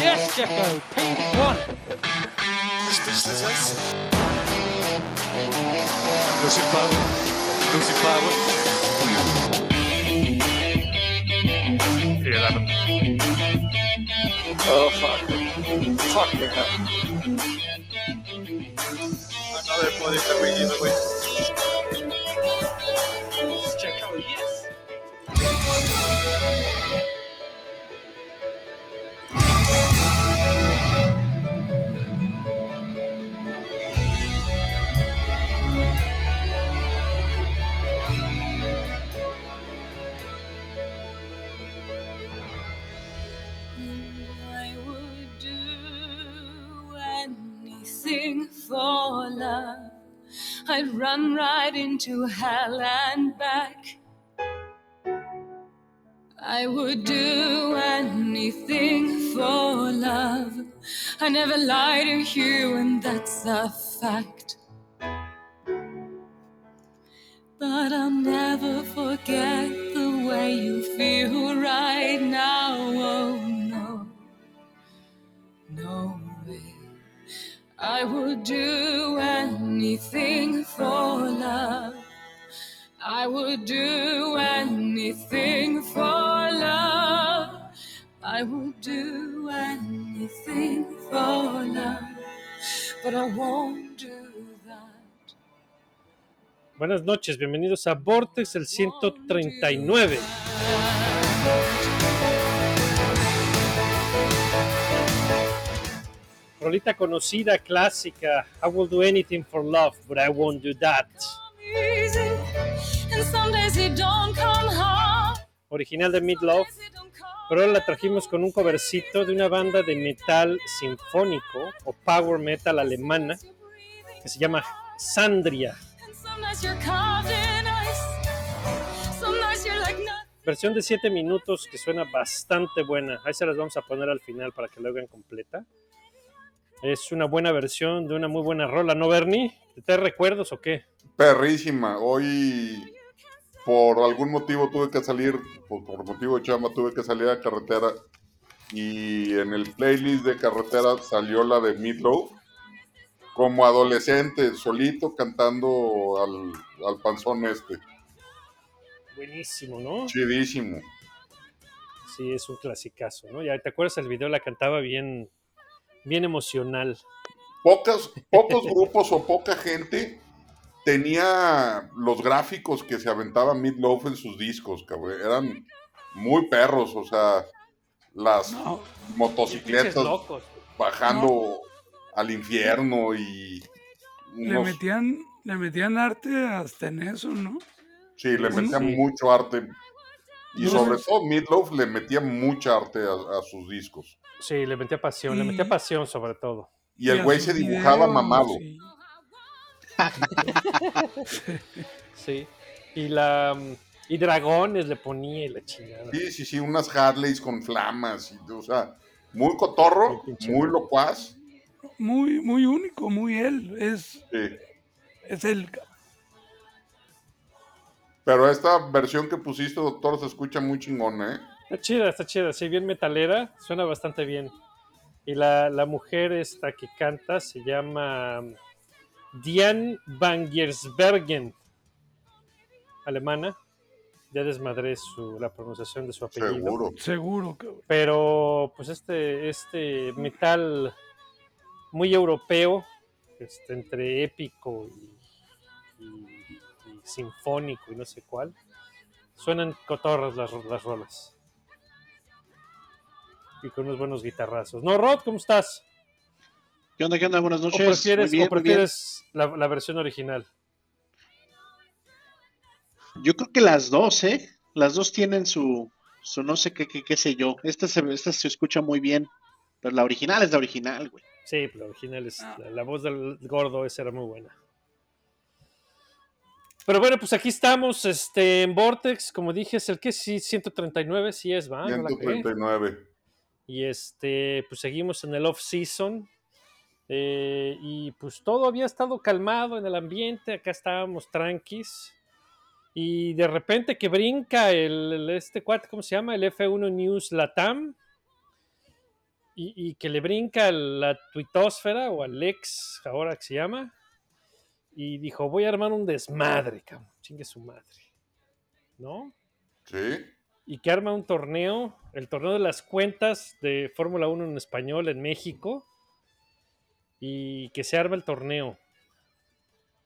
Yes. Speechless as. Losing power. Losing power. Eleven. Oh fuck. Fuck me. Another body we. Run right into hell and back. I would do anything for love. I never lie to you, and that's a fact. But I'll never forget the way you feel right now. Oh I would do anything for love. I would do anything for love. I would do anything for love. But I won't do that. Buenas noches, bienvenidos a Vortex, el 139. Rolita conocida, clásica. I will do anything for love, but I won't do that. Original de Midlove, pero la trajimos con un covercito de una banda de metal sinfónico o power metal alemana que se llama Sandria. Versión de 7 minutos que suena bastante buena. Ahí se las vamos a poner al final para que la oigan completa. Es una buena versión de una muy buena rola, ¿no, Bernie? ¿Te recuerdos o qué? Perrísima. Hoy, por algún motivo, tuve que salir, por, por motivo de chamba, tuve que salir a carretera. Y en el playlist de carretera salió la de Meatloaf. Como adolescente, solito, cantando al, al panzón este. Buenísimo, ¿no? Chidísimo. Sí, es un clasicazo, ¿no? Ya te acuerdas el video, la cantaba bien, bien emocional. Pocas, pocos grupos o poca gente tenía los gráficos que se aventaba Meatloaf en sus discos, cabrón. Eran muy perros, o sea, las No. Motocicletas locos. bajando al infierno y Le metían, le metían arte hasta en eso, ¿no? sí, le metían Sí. mucho arte. Y No. sobre todo Meatloaf le metía mucha arte a, a sus discos. Sí, le metía pasión, le metía pasión sobre todo. Y el a güey se dibujaba videos, mamado. Sí. Y la y dragones le ponía y la chingada. Sí, sí, sí, unas Harleys con flamas. Y, o sea, muy cotorro, Muy locuaz. Muy, muy único, muy él. Es, Sí. es él. Pero esta versión que pusiste, doctor, se escucha muy chingona, ¿eh? Está chida, está chida, sí, bien metalera, suena bastante bien. Y la, la mujer esta que canta se llama Diane van Giersbergen, alemana. Ya desmadré su, la pronunciación de su apellido. Seguro. Seguro, cabrón. Pero pues este, este metal muy europeo, este, entre épico y, y- y sinfónico y no sé cuál, suenan cotorras las, las rolas. Y con unos buenos guitarrazos. No, Rod, ¿cómo estás? ¿Qué onda? ¿Qué onda? Buenas ¿O noches. prefieres, muy bien, o muy bien. prefieres la, la versión original? Yo creo que las dos, ¿eh? Las dos tienen su, su no sé qué, qué, qué sé yo. Esta se, esta se escucha muy bien. Pero la original es la original, güey. Sí, la original es. Ah. La, la voz del gordo, esa era muy buena. Pero bueno, pues aquí estamos este, en Vortex, como dije, es el que sí, 139, sí es, ¿va? No la cagué. 139. Y este, pues seguimos en el off-season. eh, y pues todo había estado calmado en el ambiente, acá estábamos tranquis. Y de repente que brinca el, el- este cuate, ¿cómo se llama? El F1 News Latam. y, y que le brinca a la tuitosfera o al ex, ahora que se llama, y dijo, voy a armar un desmadre, cabrón, chingue su madre, ¿no? Sí. Y que arma un torneo, el torneo de las cuentas de Fórmula 1 en español en México, y que se arma el torneo.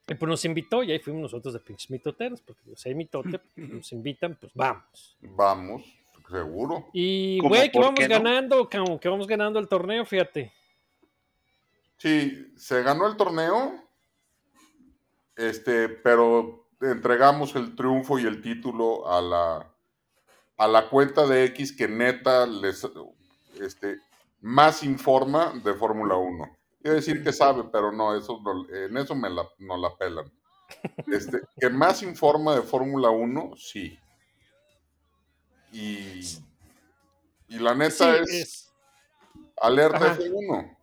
Y pues nos invitó y ahí fuimos nosotros de pinches mitoteros, porque digo, si hay mitote, pues, nos invitan, pues vamos. Vamos, seguro. Y ¿Cómo güey, que vamos no? ganando, cabrón, que vamos ganando el torneo, fíjate. Sí, se ganó el torneo, este, pero entregamos el triunfo y el título a la, a la cuenta de X que neta les este, más informa de Fórmula 1. Quiero decir que sabe, pero no, eso no- en eso me la, no la pelan. Este, que más informa de Fórmula 1, sí. Y, y la neta Sí, es, es- alerta Ajá. F1.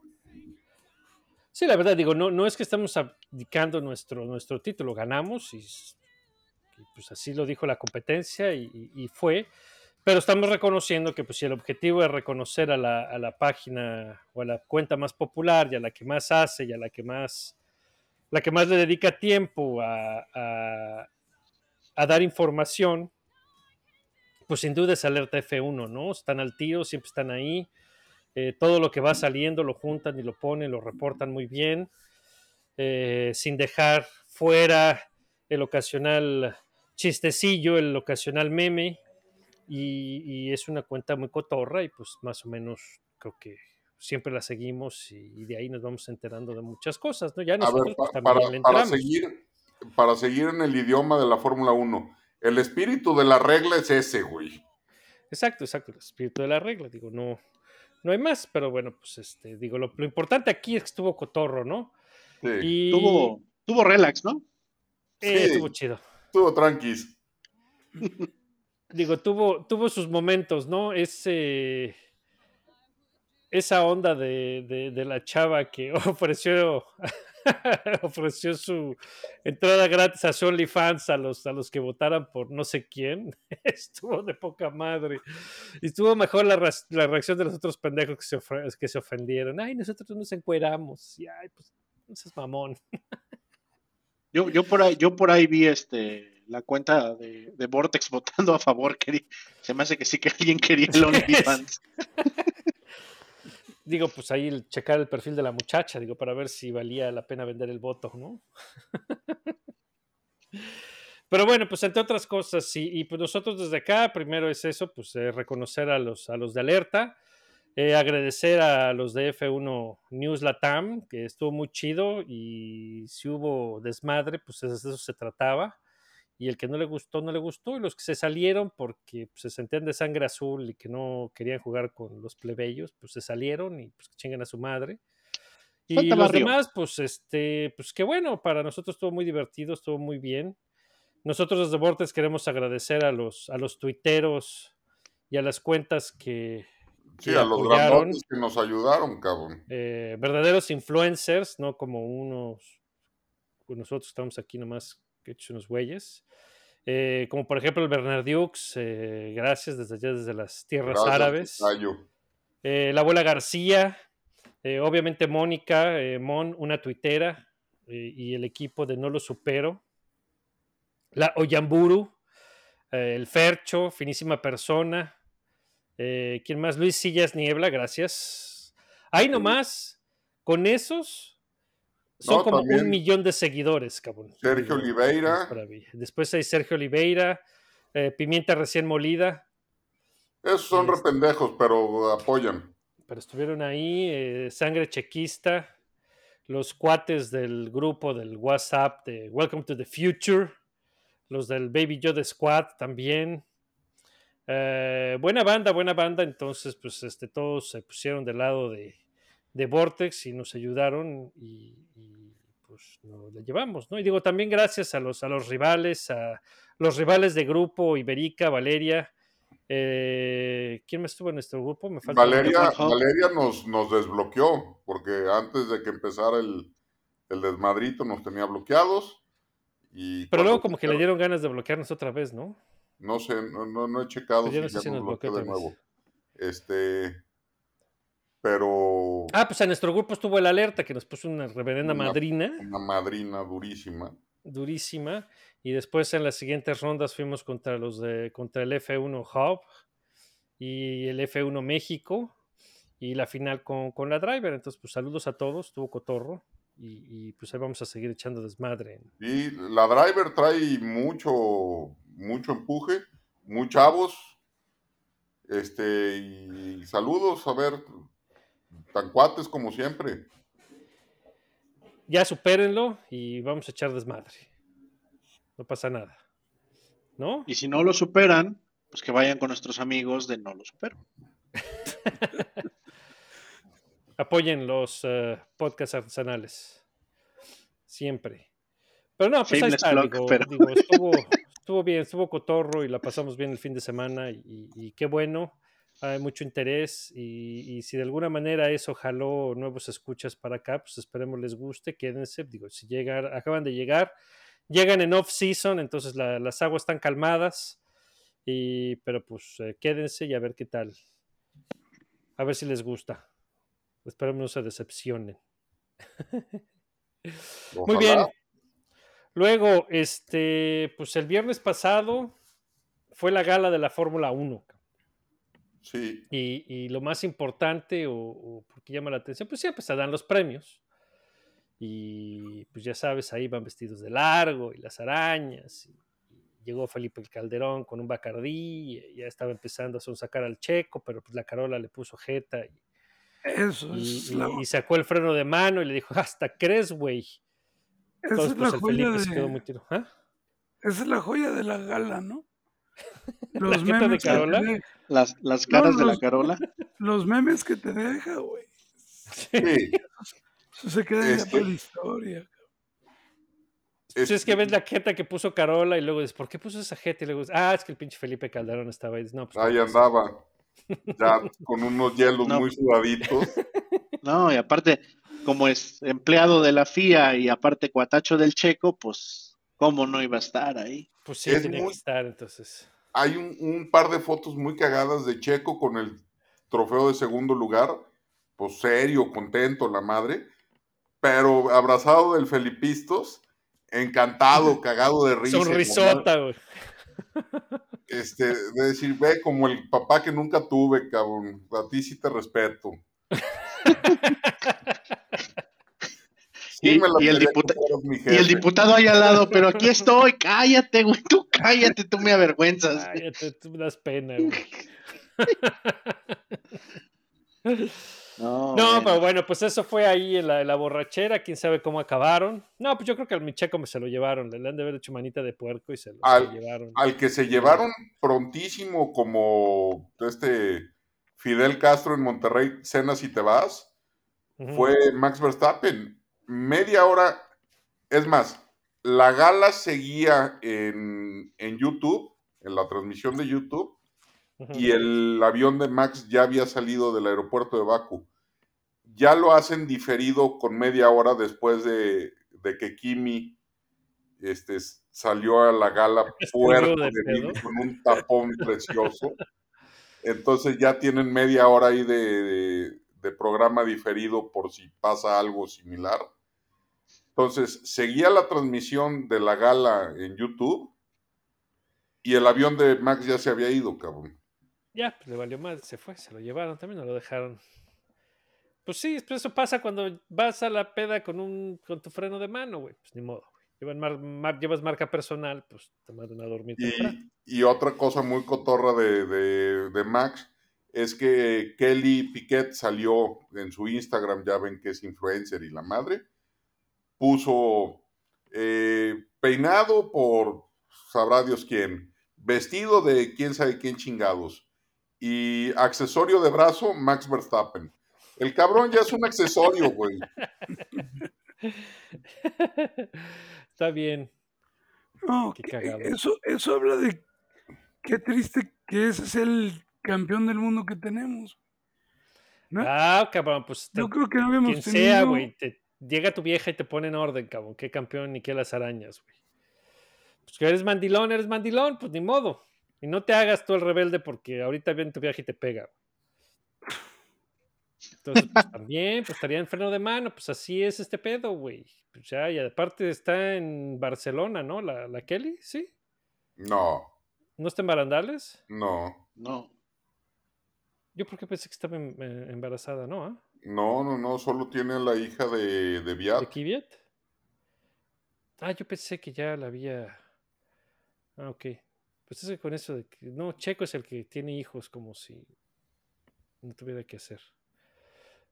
Sí, la verdad, digo, no, no es que estamos abdicando nuestro, nuestro título, ganamos y, y, pues así lo dijo la competencia y- y fue. Pero estamos reconociendo que pues, si el objetivo es reconocer a la, a la página o a la cuenta más popular y a la que más hace y a la que más, la que más le dedica tiempo a, a- a dar información, pues sin duda es Alerta F1, ¿no? Están al tiro, siempre están ahí. Eh, todo lo que va saliendo lo juntan y lo ponen, lo reportan muy bien, eh, sin dejar fuera el ocasional chistecillo, el ocasional meme. Y, y es una cuenta muy cotorra y pues más o menos creo que siempre la seguimos y, y de ahí nos vamos enterando de muchas cosas, ¿no? Ya nosotros ver, pa- también para, le para entramos. seguir, para seguir en el idioma de la Fórmula 1, el espíritu de la regla es ese, güey. Exacto, exacto, el espíritu de la regla, digo, no, no hay más, pero bueno, pues este, digo, lo, lo importante aquí es que estuvo cotorro, ¿no? Sí, Y Tuvo, tuvo relax, ¿no? eh, Sí. estuvo chido. estuvo tranquis. Digo, tuvo, tuvo sus momentos, ¿no? Ese, esa onda de, de- de la chava que ofreció, ofreció su entrada gratis a su OnlyFans a los, a los que votaran por no sé quién, estuvo de poca madre. Y estuvo mejor la, la reacción de los otros pendejos que se, que se ofendieron. Ay, nosotros nos encueramos. Y ay, pues, no seas mamón. Yo, yo por ahí, yo por ahí vi este la cuenta de, de Vortex votando a favor. se me hace que sí que alguien quería el OnlyFans. Digo, pues ahí el, checar el perfil de la muchacha, digo, para ver si valía la pena vender el voto, ¿no? Pero bueno, pues entre otras cosas, y, y pues nosotros desde acá, primero es eso, pues eh, reconocer a los, a los de alerta, eh, agradecer a los de F1 News Latam, que estuvo muy chido, y si hubo desmadre, pues de eso se trataba, y el que no le gustó, no le gustó, y los que se salieron porque pues, se sentían de sangre azul y que no querían jugar con los plebeyos, pues se salieron y pues que chinguen a su madre. Y Falta los barrio. demás, pues este, pues que bueno, para nosotros estuvo muy divertido, estuvo muy bien. Nosotros desde Vortex queremos agradecer a los, a los tuiteros y a las cuentas que, Sí, a los grandotes que nos ayudaron, cabrón. eh, verdaderos influencers, no como unos, pues nosotros estamos aquí nomás hechos unos güeyes. Eh, como por ejemplo el Bernardiux, eh, gracias desde allá, desde las tierras Gracias, árabes. Eh, la abuela García, eh, obviamente Mónica, Mon, una tuitera, y el equipo de No Lo Supero. La Oyamburu, el Fercho, finísima persona. ¿Quién más? Luis Sillas Niebla, gracias. Ahí nomás, con esos, son No, como también un millón de seguidores, cabrón. Sergio Oliveira. Después hay Sergio Oliveira, eh, Pimienta recién molida. Esos son Este- rependejos, pero apoyan. pero estuvieron ahí, eh, Sangre Chequista, los cuates del grupo del WhatsApp de Welcome to the Future, los del Baby Yoda Squad también. Eh, buena banda, buena banda, entonces pues este, todos se pusieron del lado de, de Vortex y nos ayudaron y, y, pues nos la llevamos, ¿no? Y digo también gracias a los, a los rivales, a los rivales de grupo, Iberica, Valeria, eh, ¿quién más estuvo en nuestro grupo? Me falta Valeria. Valeria nos, nos desbloqueó, porque antes de que empezara el, el desmadrito nos tenía bloqueados. Y Pero luego como que le dieron ganas de bloquearnos otra vez, ¿no? No sé, no, no, no he checado Pues no si sé ya si nos nos bloqueó bloqueó de nuevo. Este. Pero Ah, pues en nuestro grupo estuvo el alerta que nos puso una reverenda Una- madrina, una madrina durísima. durísima. Y después en las siguientes rondas fuimos contra los de contra el F1 Hub y el F1 México y la final con, con la driver. Entonces, pues saludos a todos, estuvo cotorro. Y, y, pues ahí vamos a seguir echando desmadre. Y la driver trae mucho, mucho empuje, muy chavos. Este, y saludos, a ver, tan cuates como siempre. Ya supérenlo y vamos a echar desmadre. No pasa nada. ¿No? Y si no lo superan, pues que vayan con nuestros amigos de No lo supero. apoyen los eh, podcasts artesanales. Siempre. Pero no, pues ahí está, plug, digo, pero- digo, estuvo, estuvo bien, estuvo cotorro y la pasamos bien el fin de semana y qué bueno, hay mucho interés y, y si de alguna manera eso jaló nuevos escuchas para acá, pues esperemos les guste, quédense, digo, si llegan, acaban de llegar, llegan en off-season, entonces la- las aguas están calmadas, y, pero pues eh, quédense y a ver qué tal, a ver si les gusta. Esperemos no se decepcionen. Muy bien. Luego, este, pues el viernes pasado fue la gala de la Fórmula 1. Sí, Y, y lo más importante, o, o porque llama la atención, pues siempre se dan los premios. Y pues ya sabes, ahí van vestidos de largo y las arañas. Y, y llegó Felipe el Calderón con un bacardí, ya estaba empezando a sacar al checo, pero pues la Carola le puso jeta y, Eso y- es y- la, y sacó el freno de mano y le dijo, hasta crees, güey. Entonces, es pues la el joya Felipe se quedó muy tiro. ¿Ah? esa es la joya de la gala, ¿no? ¿La Los de memes, que te Carola? de- Las, las No, caras de la Carola. los memes que te deja, güey. sí. Eso se queda ya Este- para la historia. Pues es que ves la jeta que puso Carola y luego dices, ¿por qué puso esa jeta? Y luego dices, ah, es que el pinche Felipe Calderón estaba ahí. No, pues, Ahí andaba, ya con unos hielos No. muy sudaditos. No, y aparte, como es empleado de la FIA y aparte cuatacho del checo, pues, ¿cómo no iba a estar ahí? Pues sí, Es tenía muy- que estar, entonces. Hay un, un par de fotos muy cagadas de Checo con el trofeo de segundo lugar, pues serio, contento, la madre, pero abrazado del Felipistos, encantado, cagado de risa. Sonrisota, güey. Este, de decir, ve, como el papá que nunca tuve, cabrón, a ti sí te respeto. Sí Y- el diputa- Y el diputado ahí al lado, pero aquí estoy, cállate, güey, tú cállate, tú me avergüenzas. Cállate, tú me das pena, güey. No, No, bueno. pero bueno, pues eso fue ahí en la, en la borrachera. Quién sabe cómo acabaron. No, pues yo creo que al Micheco me se lo llevaron. Le han de haber hecho manita de puerco y se lo, se lo Al- llevaron. Al que se llevaron prontísimo como este Fidel Castro en Monterrey, cenas y te vas, fue Max Verstappen. Media hora, es más, la gala seguía en, en YouTube, en la transmisión de YouTube, y el avión de Max ya había salido del aeropuerto de Baku. Ya lo hacen diferido con media hora después de, de que Kimi este, salió a la gala puerto de con un tapón precioso. Entonces ya tienen media hora ahí de, de- de programa diferido por si pasa algo similar. Entonces seguía la transmisión de la gala en YouTube y el avión de Max ya se había ido, cabrón. Ya, pues le valió mal, se fue, se lo llevaron también, no lo dejaron. Pues sí, pues eso pasa cuando vas a la peda con un con tu freno de mano, güey. Pues ni modo, güey. Llevan mar- mar- llevas marca personal, pues te mandan a dormir. Y, y otra cosa muy cotorra de, de- de Max es que Kelly Piquet salió en su Instagram, ya ven que es influencer y la madre, puso eh, peinado por sabrá Dios quién, vestido de quién sabe quién chingados y accesorio de brazo Max Verstappen. El cabrón ya es un accesorio, güey. Está bien. No, Qué cagado. eso, eso habla de qué triste que ese es el campeón del mundo que tenemos. ¿no? Ah, cabrón, pues te- Yo creo que no habíamos quien tenido. sea, güey. te- Llega tu vieja y te pone en orden, cabrón. Qué campeón ni qué las arañas, güey. Pues que eres mandilón, eres mandilón, pues ni modo. Y no te hagas tú el rebelde porque ahorita viene tu vieja y te pega. Entonces, pues también, pues estaría en freno de mano, pues así es este pedo, güey. Pues ya, y aparte está en Barcelona, ¿no? La, la Kelly, ¿sí? No, ¿No está en Barandales? no, No. Yo porque pensé que estaba em- eh, embarazada, ¿no? ¿Ah? No, no, no, solo tiene a la hija de, de ¿De Viat. Kvyat? Ah, yo pensé que ya la había... Ah, ok. Pues es que con eso de que... No, Checo es el que tiene hijos como si no tuviera que hacer.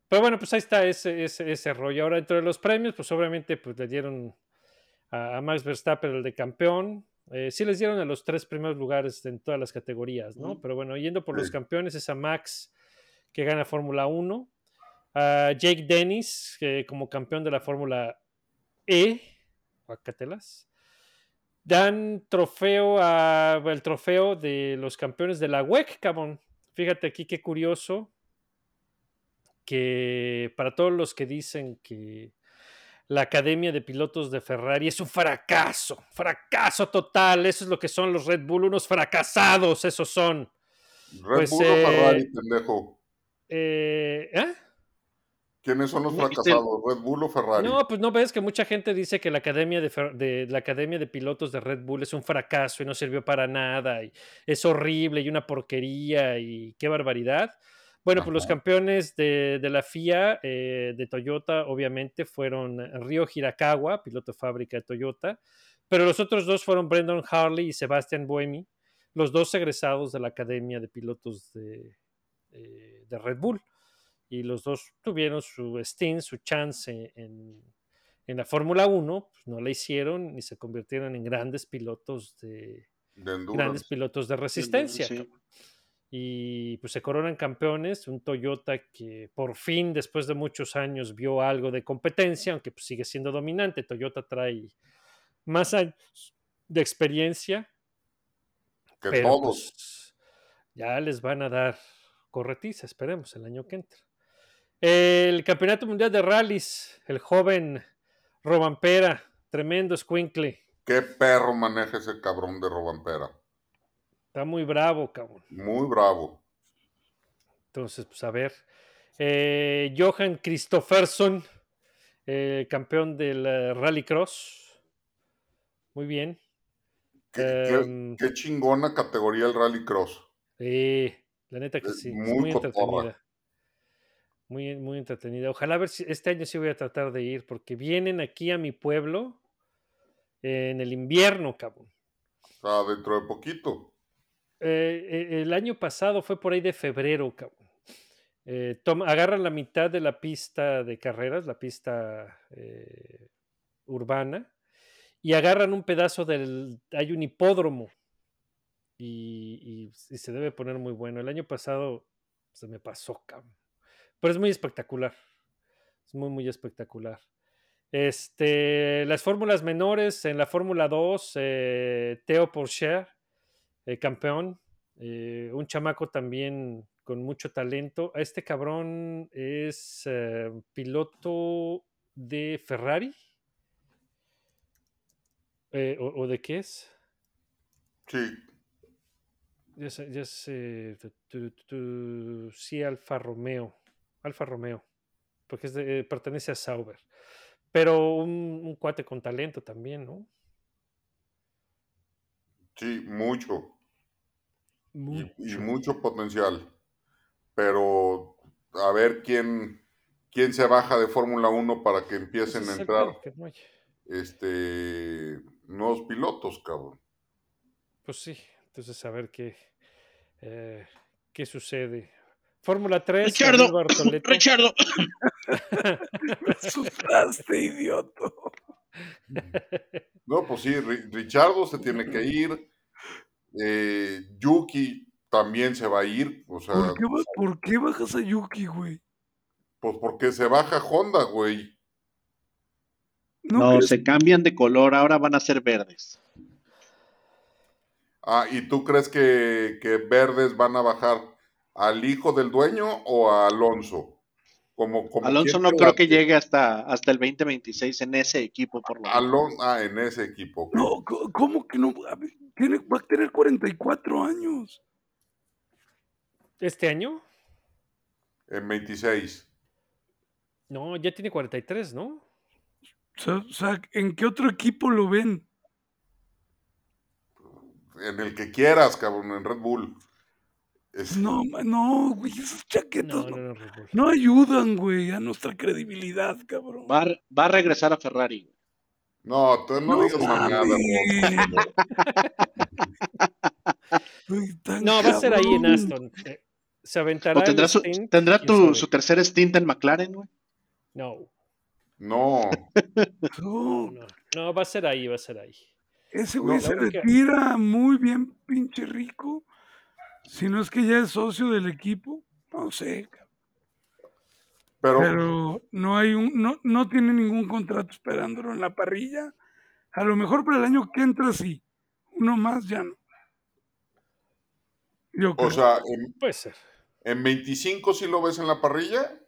Pero bueno, pues ahí está ese, ese, ese rollo. Ahora, dentro de los premios, pues obviamente pues, le dieron a, a Max Verstappen el de campeón. Eh, sí les dieron a los tres primeros lugares en todas las categorías, ¿no? Pero bueno, yendo por los campeones es a Max, que gana Fórmula 1. A Jake Dennis, que como campeón de la Fórmula E. Dan trofeo a el trofeo de los campeones de la WEC, cabrón. Fíjate aquí qué curioso que para todos los que dicen que la Academia de Pilotos de Ferrari es un fracaso, fracaso total, eso es lo que son los Red Bull, unos fracasados, esos son. Red Pues, Bull o eh, Ferrari, pendejo. Eh, ¿eh? ¿Quiénes son los fracasados? ¿Red Bull o Ferrari? No, pues no ves que mucha gente dice que la academia de, la academia de pilotos de Red Bull es un fracaso y no sirvió para nada y es horrible y una porquería y qué barbaridad. Bueno, pues los campeones de, de la FIA eh, de Toyota obviamente fueron Ryo Hirakawa, piloto de fábrica de Toyota, pero los otros dos fueron Brendan Harley y Sebastian Buemi, los dos egresados de la academia de pilotos de, eh, de Red Bull y los dos tuvieron su stint, su chance en, en la Fórmula 1, pues no la hicieron y se convirtieron en grandes pilotos de grandes pilotos de resistencia. Sí. Y pues se coronan campeones, un Toyota que por fin después de muchos años vio algo de competencia, aunque pues sigue siendo dominante. Toyota trae más años de experiencia, Que pero todos. pues, ya les van a dar corretiza, esperemos, el año que entra. El Campeonato Mundial de Rallys, el joven Robampera, tremendo squinkle, ¿Qué perro maneja ese cabrón de Robampera? está muy bravo, cabrón. Muy bravo. Entonces, pues a ver. Eh, Johan Christopherson, eh, campeón del eh, Rallycross. Muy bien. Qué, qué- Em, qué chingona categoría el Rallycross. Eh, la neta que sí, es muy entretenida. Muy, muy entretenida. Ojalá a ver si este año sí voy a tratar de ir, porque vienen aquí a mi pueblo en el invierno, cabrón. Sea, dentro de poquito. Eh, eh, el año pasado fue por ahí de febrero, cabrón. Eh, toma- la mitad de la pista de carreras, la pista eh, urbana, y agarran un pedazo del. Hay un hipódromo. Y, y- y se debe poner muy bueno. El año pasado se me pasó, cabrón. Pero es muy espectacular. Es muy, muy espectacular. Este, las fórmulas menores, en la Fórmula 2, eh, Theo Porcher, eh, campeón, eh, un chamaco también con mucho talento. Este cabrón es eh, piloto de Ferrari. O, o de qué es? Sí, Ya sé, ya sé, tu- tu- tu- sí, Alfa Romeo. Alfa Romeo. Porque es de- eh, pertenece a Sauber. Pero un, un cuate con talento también, ¿no? sí, mucho. Y, y Mucho. potencial. Pero a ver quién, quién se baja de Fórmula 1 para que empiecen es a entrar no este nuevos pilotos, cabrón. Pues sí, entonces a ver qué, eh, qué sucede. Fórmula 3, Richardo. Richardo, Me asustaste, idiota. No, pues sí, Ri- Richardo se tiene que ir. eh, Yuki también se va a ir. O sea, ¿Por qué, ba- por qué bajas a Yuki, güey? pues porque se baja Honda, güey. no, se cambian de color, ahora van a ser verdes. Ah, ¿y tú crees que, que Verdes van a bajar al hijo del dueño o a Alonso? Como, como Alonso no creo que llegue hasta, hasta el 2026 en ese equipo, por lo menos. Alon- ah, en ese equipo. No, ¿cómo que no? A ver, tiene- va a tener 44 años. ¿Este año? En 26. No, ya tiene 43, ¿no? O sea, o sea, ¿en qué otro equipo lo ven? En el que quieras, cabrón, en Red Bull. Es- No, no, güey, esas chaquetas No, no, ayudan, güey, a nuestra credibilidad, cabrón. Va, a- va a regresar a Ferrari. No, tú no, No digas mames. no. Güey, tan No, va a ser ahí en. Aston. Eh, Se aventará ¿O tendrá, su, stint, tendrá tu, su tercer stint en McLaren, güey? No, No, No, no, va a ser ahí, va a ser ahí. ese güey No, se retira muy bien, pinche rico. Si no es que ya es socio del equipo, no sé, cabrón. pero, pero no hay un, no, no tiene ningún contrato esperándolo en la parrilla. A lo mejor para el año que entra sí, uno más ya no. Yo creo. o sea, en, Puede ser. en 25 sí lo ves en la parrilla.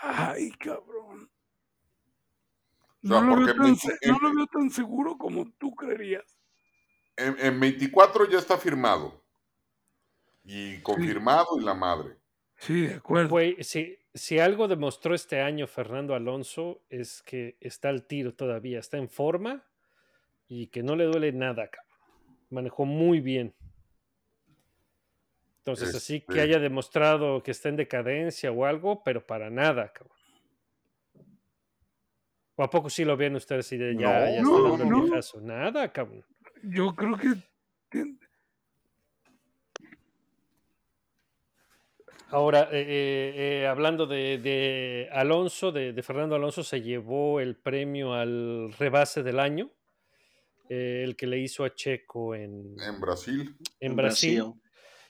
Ay, cabrón. O sea, No lo, veo tan, en- no lo veo tan seguro como tú creerías. En, en 24 ya está firmado. Y confirmado y la madre. Sí, de acuerdo. Güey, si, si algo demostró este año Fernando Alonso es que está al tiro todavía, está en forma y que no le duele nada, cabrón. Manejó muy bien. Entonces, así que Este- haya demostrado que está en decadencia o algo, pero para nada, cabrón. ¿O a poco sí lo ven ustedes y de ya, No, ya está no, dando el no. viejazo? Nada, cabrón. Yo creo que Ahora, eh, eh, eh, hablando de, de Alonso, de, de Fernando Alonso, se llevó el premio al rebase del año, eh, el que le hizo a Checo en, En Brasil. en Brasil.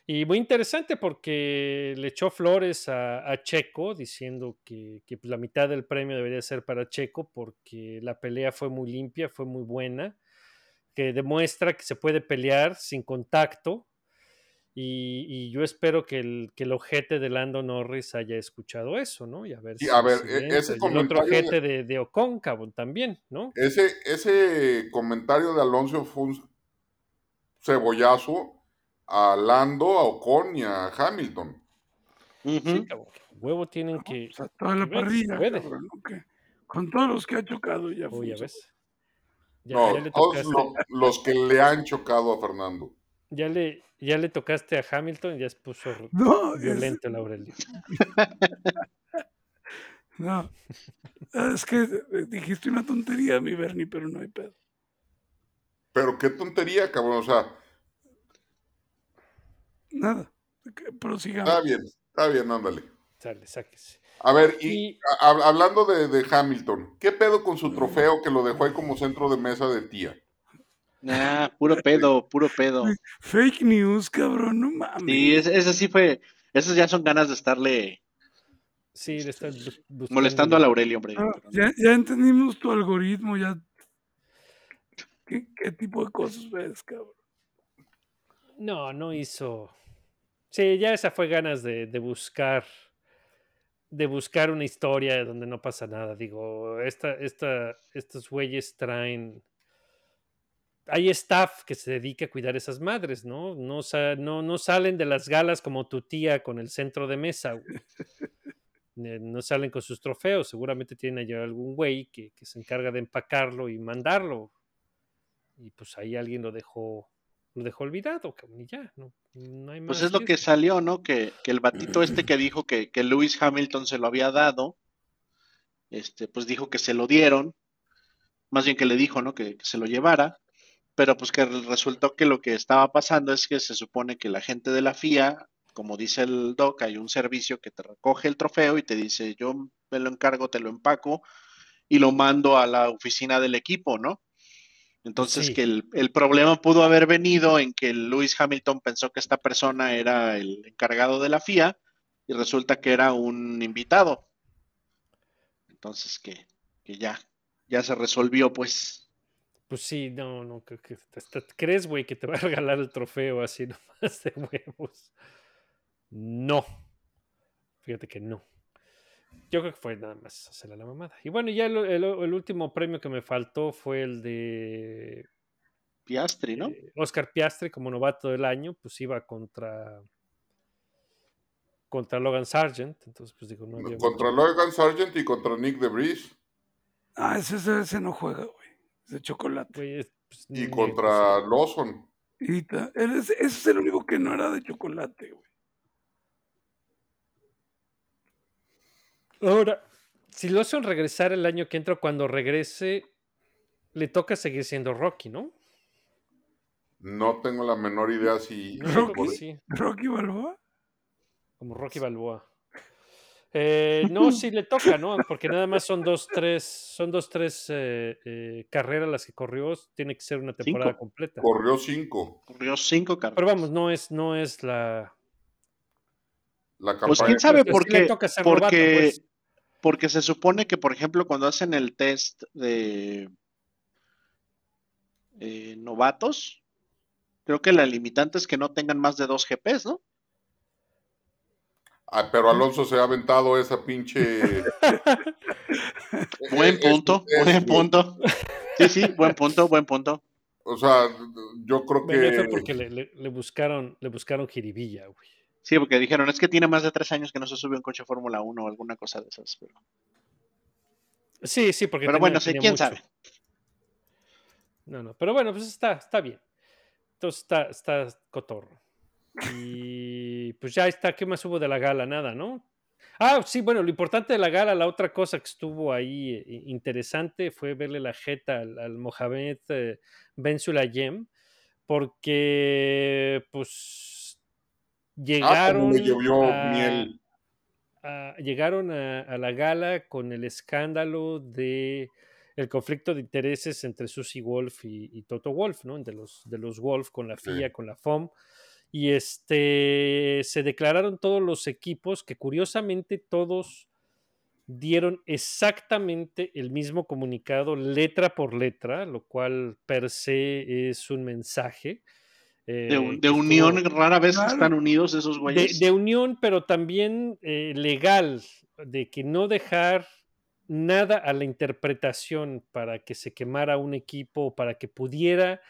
Y muy interesante porque le echó flores a, a Checo diciendo que, que la mitad del premio debería ser para Checo porque la pelea fue muy limpia, fue muy buena, que demuestra que se puede pelear sin contacto. Y, y yo espero que el, que el ojete de Lando Norris haya escuchado eso, ¿no? Y a ver Sí, si a ver, e- entra. ese Y el otro de- ojete de, de Ocon, cabrón, también, ¿no? Ese, ese comentario de Alonso fue un cebollazo a Lando, a Ocon y a Hamilton. Sí, cabrón. Huevo tienen que. o sea, toda la parrilla, con todos los que ha chocado ya Oh, ya funcionó. ves. Ya, no, ya le todos lo- los que le han chocado a Fernando. Ya le, ya le tocaste a Hamilton y ya se puso No, es- violento el Aurelio. no. Es que eh, dijiste una tontería, mi Bernie, pero no hay pedo. Pero qué tontería, cabrón. O sea, Nada. Prosigamos. está bien, está bien, ándale. Sale, sáquese. A ver, y Y a- a- hablando de, de Hamilton, ¿qué pedo con su trofeo que lo dejó ahí como centro de mesa de tía? Ah, puro pedo, puro pedo. Fake news, cabrón, no mames. Sí, ese sí fue. Esas ya son ganas de estarle sí, bu- buscando- molestando al Aurelio, hombre. Ah, ya, ya entendimos tu algoritmo, ya. ¿Qué, qué tipo de cosas ves, cabrón? No, no hizo. Sí, ya esa fue ganas de, de buscar. De buscar una historia donde no pasa nada. Digo, esta, esta, estos güeyes traen. Hay staff que se dedica a cuidar esas madres, ¿no? No, no, no salen de las galas como tu tía con el centro de mesa. Eh, No salen con sus trofeos. Seguramente tienen allá algún güey que, que se encarga de empacarlo y mandarlo. Y pues ahí alguien lo dejó, lo dejó olvidado, cabrón, y ya, no, no hay más. Pues es lo que salió, ¿no? Que, que el batito este que dijo que, que Lewis Hamilton se lo había dado, este, pues dijo que se lo dieron, más bien que le dijo, ¿no? Que, que se lo llevara, pero pues que resultó que lo que estaba pasando es que se supone que la gente de la FIA, como dice el doc, hay un servicio que te recoge el trofeo y te dice, yo me lo encargo, te lo empaco y lo mando a la oficina del equipo, ¿no? Entonces, Sí. que el, el problema pudo haber venido en que Lewis Hamilton pensó que esta persona era el encargado de la FIA y resulta que era un invitado. Entonces, que, que ya, ya se resolvió, pues. Pues sí, no, no, que ¿crees, güey, que te va a regalar el trofeo así nomás de huevos? No. Fíjate que no. Yo creo que fue nada más hacerle la mamada. Y bueno, ya el, el- el último premio que me faltó fue el de Piastri, ¿no? eh, Oscar Piastri como novato del año, pues iba contra contra Logan Sargent. Entonces, pues digo, no había Contra mucho. Logan Sargent y contra Nick DeBris. Ah, ese, ese, ese no juega, güey. Es de chocolate. Güey, es- pues, Y contra Lawson. Y ta- él es- ese es el único que no era de chocolate, güey. Ahora, si lo hacen regresar el año que entra, cuando regrese, le toca seguir siendo Rocky, ¿no? No tengo la menor idea si. ¿Rocky? sí, Rocky Balboa. como Rocky Balboa. Eh, no, sí le toca, ¿no? Porque nada más son dos, tres, son dos, tres eh, eh, carreras las que corrió. Tiene que ser una temporada Cinco. completa. Corrió cinco. Corrió cinco carreras. Pero vamos, no es, no es la. La Pues quién sabe pues, por le qué. Porque, pues. porque se supone que, por ejemplo, cuando hacen el test de eh, novatos, creo que la limitante es que no tengan más de dos GPs, ¿no? Ah, pero Alonso se ha aventado esa pinche. Buen punto, es- buen es- punto. Sí, sí, buen punto, buen punto. O sea, yo creo que. porque le, le- le buscaron, le buscaron jiribilla, güey. Sí, porque dijeron, es que tiene más de tres años que no se sube un coche Fórmula 1 o alguna cosa de esas. Pero, Sí, sí, porque. pero tenía- bueno, sí, quién mucho. sabe. No, no, pero bueno, pues está, está bien. Entonces está, está cotorro. Y pues ya está, ¿qué más hubo de la gala? Nada, ¿no? Ah, sí, bueno, lo importante de la gala, la otra cosa que estuvo ahí eh, interesante fue verle la jeta al, al Mohamed eh, Ben Sulayem, porque pues llegaron como le llovió a- miel. a- llegaron a, a la gala con el escándalo de el conflicto de intereses entre Susie Wolf y, y Toto Wolf, ¿no? De los, de los Wolf con la FIA, Sí. con la FOM. Y este se declararon todos los equipos que curiosamente todos dieron exactamente el mismo comunicado letra por letra, lo cual per se es un mensaje. De, eh, un- que de unión, rara vez Claro. están unidos esos de, güeyes. de unión, pero también eh, legal, de que no dejar nada a la interpretación para que se quemara un equipo, para que pudiera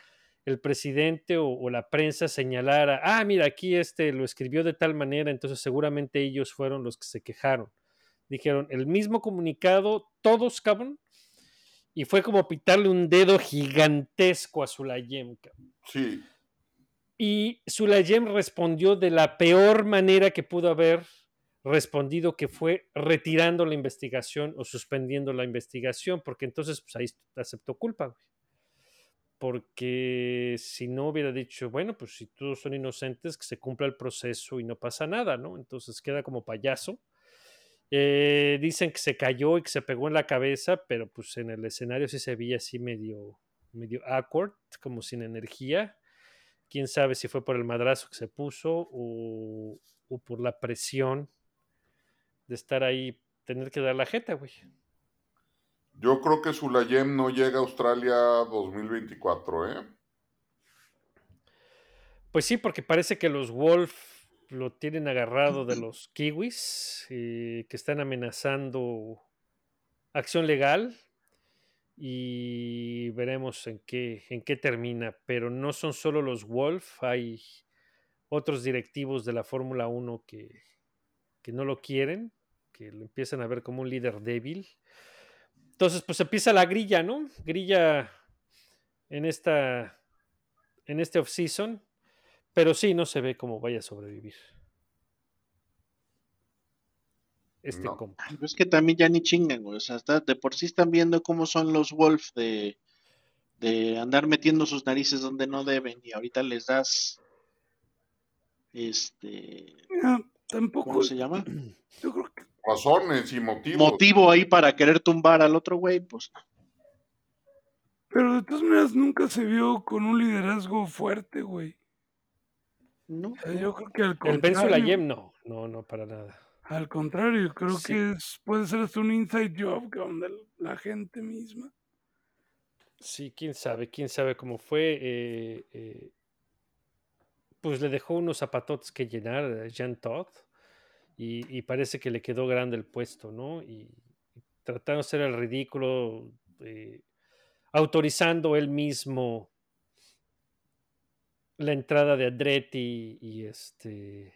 el presidente o, o la prensa señalara, ah, mira, aquí este lo escribió de tal manera, entonces seguramente ellos fueron los que se quejaron. Dijeron, el mismo comunicado, todos, cabrón, y fue como pitarle un dedo gigantesco a Sulayem, cabrón. Sí. Y Sulayem respondió de la peor manera que pudo haber respondido, que fue retirando la investigación o suspendiendo la investigación, porque entonces pues, ahí aceptó culpa. Porque si no hubiera dicho, bueno, pues si todos son inocentes, que se cumpla el proceso y no pasa nada, ¿no? Entonces queda como payaso. Eh, dicen que se cayó y que se pegó en la cabeza, pero pues en el escenario sí se veía así medio, medio awkward, como sin energía quién sabe si fue por el madrazo que se puso o, o por la presión de estar ahí, tener que dar la jeta, güey. Yo creo que Sulayem no llega a Australia 2024, ¿eh? Pues sí, porque parece que los Wolf lo tienen agarrado de los kiwis, eh, que están amenazando acción legal y veremos en qué, en qué termina. Pero no son solo los Wolf, hay otros directivos de la Fórmula 1 que, que no lo quieren, que lo empiezan a ver como un líder débil. Entonces, pues empieza la grilla, ¿no? Grilla en esta en este off-season, pero sí no se ve cómo vaya a sobrevivir. Este No. compa. Es que también ya ni chingan, güey. O sea, está- de por sí están viendo cómo son los Wolf de, de andar metiendo sus narices donde no deben. Y ahorita les das. Este. Tampoco. ¿Cómo se llama? Yo creo que Razones y motivos. Motivo ahí para querer tumbar al otro güey, pues. Pero de todas maneras nunca se vio con un liderazgo fuerte, güey. No. O sea, yo creo que al El contrario, Sulayem no, no, no, para nada. Al contrario, creo Sí. que es, puede ser hasta un inside job cabrón, de la gente misma. Sí, quién sabe, quién sabe cómo fue. eh, eh, pues le dejó unos zapatotes que llenar a Jean Todd y, y parece que le quedó grande el puesto, ¿no? Y, y tratando de hacer el ridículo, eh, autorizando él mismo la entrada de Andretti y este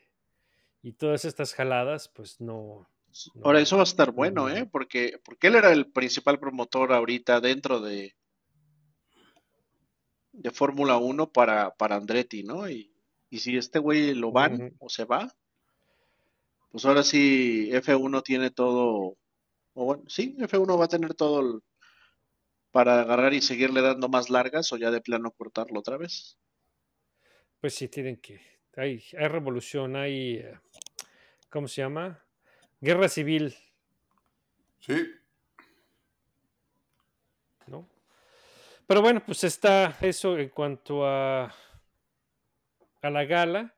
Y todas estas jaladas, pues no. no- Ahora, eso va a estar bueno, no. ¿eh? Porque, porque él era el principal promotor ahorita dentro de, de Fórmula 1 para, para Andretti, ¿no? Y, y si este güey lo van o se va, pues ahora sí F1 tiene todo, o bueno, sí, F1 va a tener todo el- para agarrar y seguirle dando más largas o ya de plano cortarlo otra vez. Pues sí, tienen que. Hay, hay revolución, hay. eh, ¿Cómo se llama? Guerra civil, Sí, ¿no? Pero bueno, pues está eso en cuanto a, a la gala.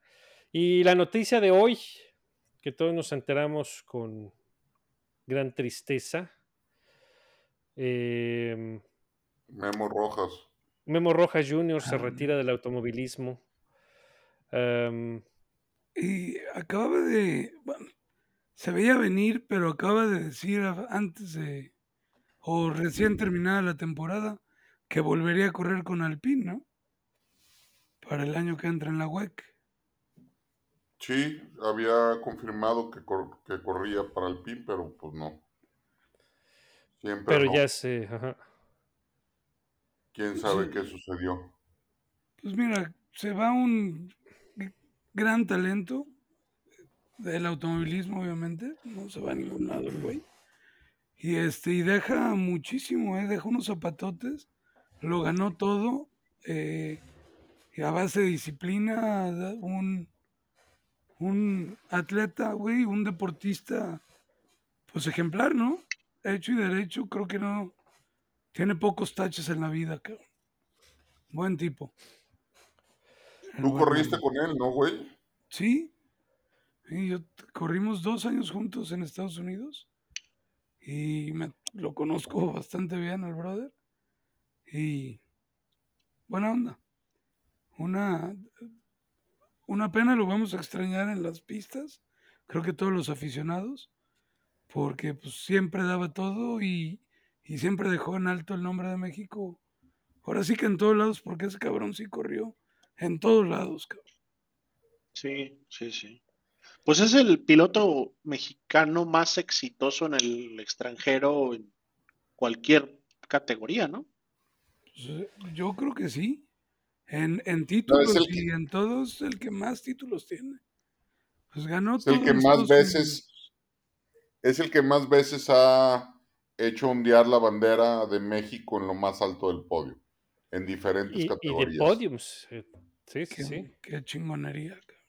Y la noticia de hoy, que todos nos enteramos con gran tristeza. em, Memo Rojas. Memo Rojas Jr. se Ah. retira del automovilismo. Em, Y acababa de, bueno, se veía venir, pero acaba de decir antes de, o recién terminada la temporada, que volvería a correr con Alpine, ¿no? Para el año que entra en la WEC. Sí, había confirmado que, cor- que corría para el PIN, pero pues no. Siempre pero no. ya se. ajá. ¿Quién sabe qué sucedió? Pues mira, se va un gran talento del automovilismo, obviamente, no se va a ningún lado el güey. Y este, y deja muchísimo, ¿eh? deja unos zapatotes, lo ganó todo, eh, y a base de disciplina, un, un atleta, güey, un deportista, pues ejemplar, ¿no? Hecho y derecho, creo que no, tiene pocos taches en la vida, cabrón. Buen tipo. Tú corriste con él, ¿no, güey? Sí, y yo corrimos dos años juntos en Estados Unidos y me, lo conozco bastante bien al brother y buena onda. Una, una pena, lo vamos a extrañar en las pistas, creo que todos los aficionados, porque pues siempre daba todo y, y siempre dejó en alto el nombre de México. Ahora sí que en todos lados, porque ese cabrón sí corrió en todos lados, cabrón. Sí, sí, sí. Pues es el piloto mexicano más exitoso en el extranjero en cualquier categoría, ¿no? Pues, eh, yo creo que sí. En, en títulos y en todos, el que más títulos tiene. Pues ganó Es el todo que más veces, es el que más veces ha hecho ondear la bandera de México en lo más alto del podio, en diferentes Y, y de categorías. podiums. Sí, sí, Qué, sí. qué chingonería. cabrón.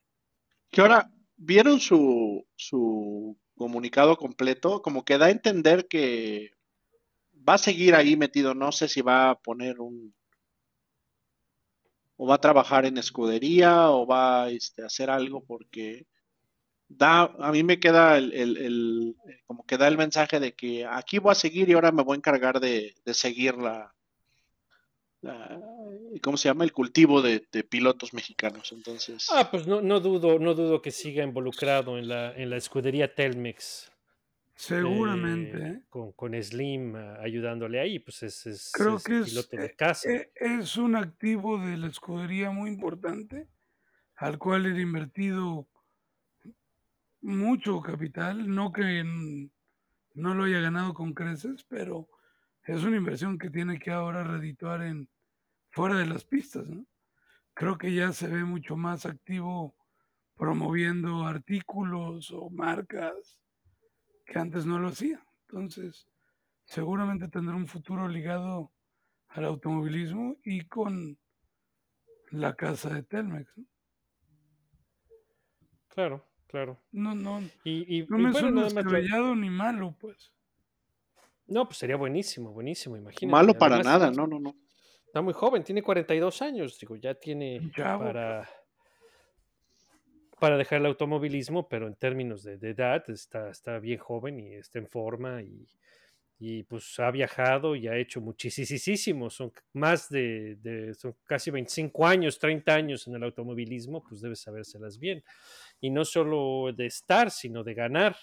Que ahora, ¿vieron su, su comunicado completo? Como que da a entender que va a seguir ahí metido. No sé si va a poner un... o va a trabajar en escudería o va este, a hacer algo porque da, a mí me queda el, el- el- como que da el mensaje de que aquí voy a seguir y ahora me voy a encargar de, de seguir la, la- ¿cómo se llama? El cultivo de, de pilotos mexicanos. Entonces, Ah, pues no, no dudo, no dudo que siga involucrado en la, en la escudería Telmex. Seguramente. eh, ¿eh? con, con Slim ah, ayudándole ahí, pues es, es, Creo es que es, piloto de eh, casa. es un activo de la escudería muy importante al cual he invertido mucho capital. No que no lo haya ganado con creces, pero es una inversión que tiene que ahora redituar en fuera de las pistas, ¿no? Creo que ya se ve mucho más activo promoviendo artículos o marcas que antes no lo hacía. Entonces, seguramente tendrá un futuro ligado al automovilismo y con la casa de Telmex. ¿no? Claro, claro. No, no, Y, y- no y me bueno, suena nada más ni malo, pues. No, pues sería buenísimo, buenísimo, imagínate. malo para Además, nada, no, no, no. Está muy joven, tiene 42 años, digo, ya tiene para, para dejar el automovilismo, pero en términos de, de edad está, está bien joven y está en forma y, y, pues ha viajado y ha hecho muchísimo, son más de, de- son casi 25 años, 30 años en el automovilismo, pues debe sabérselas bien. Y no solo de estar, sino de ganar.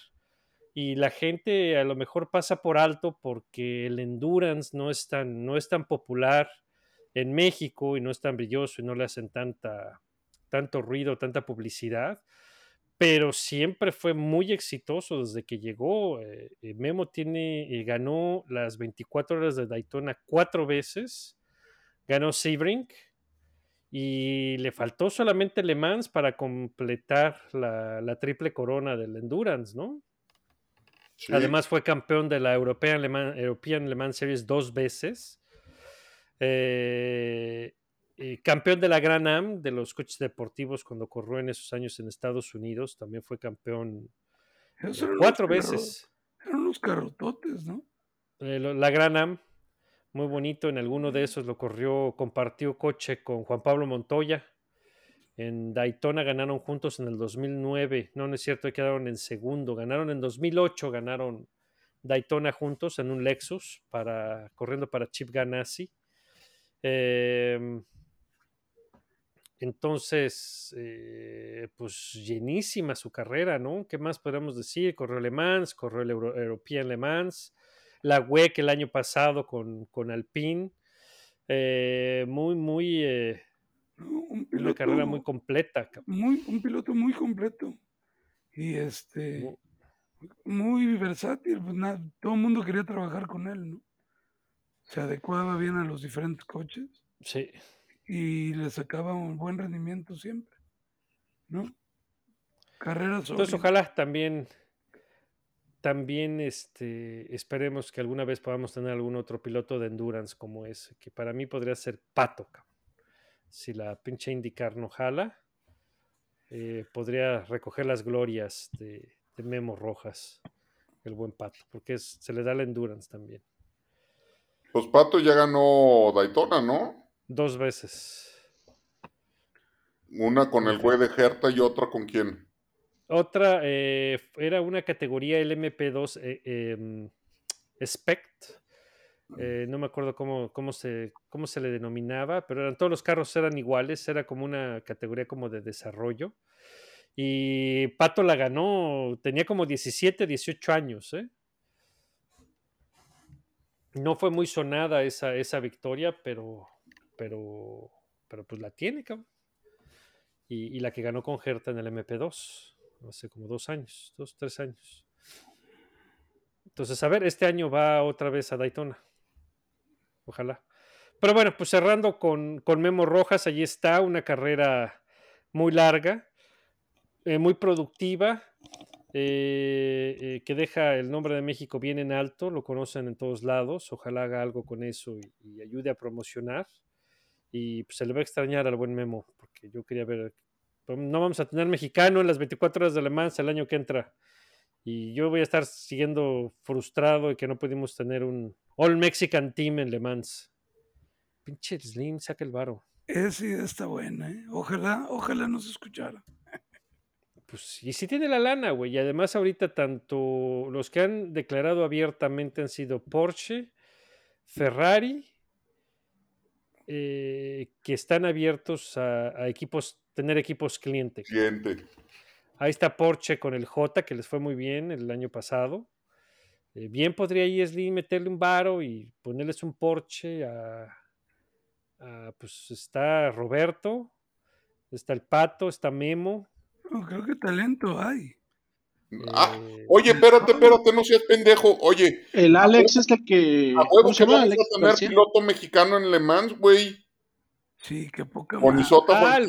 Y la gente a lo mejor pasa por alto porque el endurance no es tan, no es tan popular en México y no es tan brilloso y no le hacen tanta, tanto ruido, tanta publicidad. pero siempre fue muy exitoso desde que llegó. eh, eh, Memo tiene, eh, ganó las 24 horas de Daytona cuatro veces, ganó Sebring y le faltó solamente Le Mans para completar la, la triple corona del Endurance, ¿no? Sí. Además fue campeón de la European Le Mans, European Le Mans Series dos veces. Eh, eh, campeón de la Gran Am de los coches deportivos cuando corrió en esos años en Estados Unidos. También fue campeón eh, cuatro veces. Eran unos carrototes, ¿no? Eh, lo- la Gran Am, muy bonito. En alguno de esos lo corrió, compartió coche con Juan Pablo Montoya. En Daytona ganaron juntos en el 2009. No, no es cierto, quedaron en segundo. Ganaron en 2008, ganaron Daytona juntos en un Lexus, para, corriendo para Chip Ganassi. Eh, entonces, eh, pues llenísima su carrera, ¿no? ¿Qué más podemos decir? Corrió Le Mans, corrió el Euro- European Le Mans, la WEC el año pasado con, con Alpine. Eh, muy, muy, eh, ¿no? Un una piloto, carrera muy completa. muy- un piloto muy completo. Y este, muy versátil. Pues nada, todo el mundo quería trabajar con él, ¿no? Se adecuaba bien a los diferentes coches Sí. y le sacaba un buen rendimiento siempre, ¿no? Carreras Entonces, ojalá también, también este, esperemos que alguna vez podamos tener algún otro piloto de endurance como ese, que para mí podría ser Pato, cabrón. Si la pinche IndyCar no jala, eh, podría recoger las glorias de, de Memo Rojas, el buen Pato, porque es- se le da la endurance también. Pues Pato ya ganó Daytona, ¿no? Dos veces. Una con el güey de Herta y otra con quién. Otra eh, era una categoría LMP2 eh, em, Spect. Eh, no me acuerdo cómo, cómo, se, cómo se le denominaba, pero eran, todos los carros eran iguales, era como una categoría como de desarrollo. Y Pato la ganó, tenía como 17, 18 años. ¿eh? No fue muy sonada esa, esa victoria, pero, pero, pero pues la tiene, cabrón. Y, la que ganó con Herta en el MP2 hace como dos años, dos, tres años. Entonces, a ver, este año va otra vez a Daytona. Ojalá. Pero bueno, pues cerrando con, con Memo Rojas, allí está una carrera muy larga, eh, muy productiva, eh, eh, que deja el nombre de México bien en alto, lo conocen en todos lados, ojalá haga algo con eso y, ayude a promocionar. Y pues, se le va a extrañar al buen Memo, porque yo quería ver no vamos a tener mexicano en las 24 horas de Le Mans el año que entra. Y yo voy a estar siguiendo frustrado de que no pudimos tener un All Mexican Team en Le Mans. Pinche Slim, saca el varo. Esa idea está buena, ¿eh? Ojalá, ojalá nos escuchara. Pues, y si tiene la lana, güey. Y además ahorita tanto los que han declarado abiertamente han sido Porsche, Ferrari, eh, que están abiertos a, a equipos, tener equipos cliente. Cliente. Ahí está Porsche con el J, que les fue muy bien el año pasado. Eh, bien podría ESLI meterle un varo y ponerles un Porsche a, a, Pues está Roberto, está el Pato, está Memo. No, creo que talento hay. Ah, eh, oye, espérate, espérate, no seas pendejo. Oye, El Alex es el que. a huevo ¿Cómo que se llama? vamos Alex a tener piloto mexicano en Le Mans, güey. Sí, qué poca Con. Isota ah,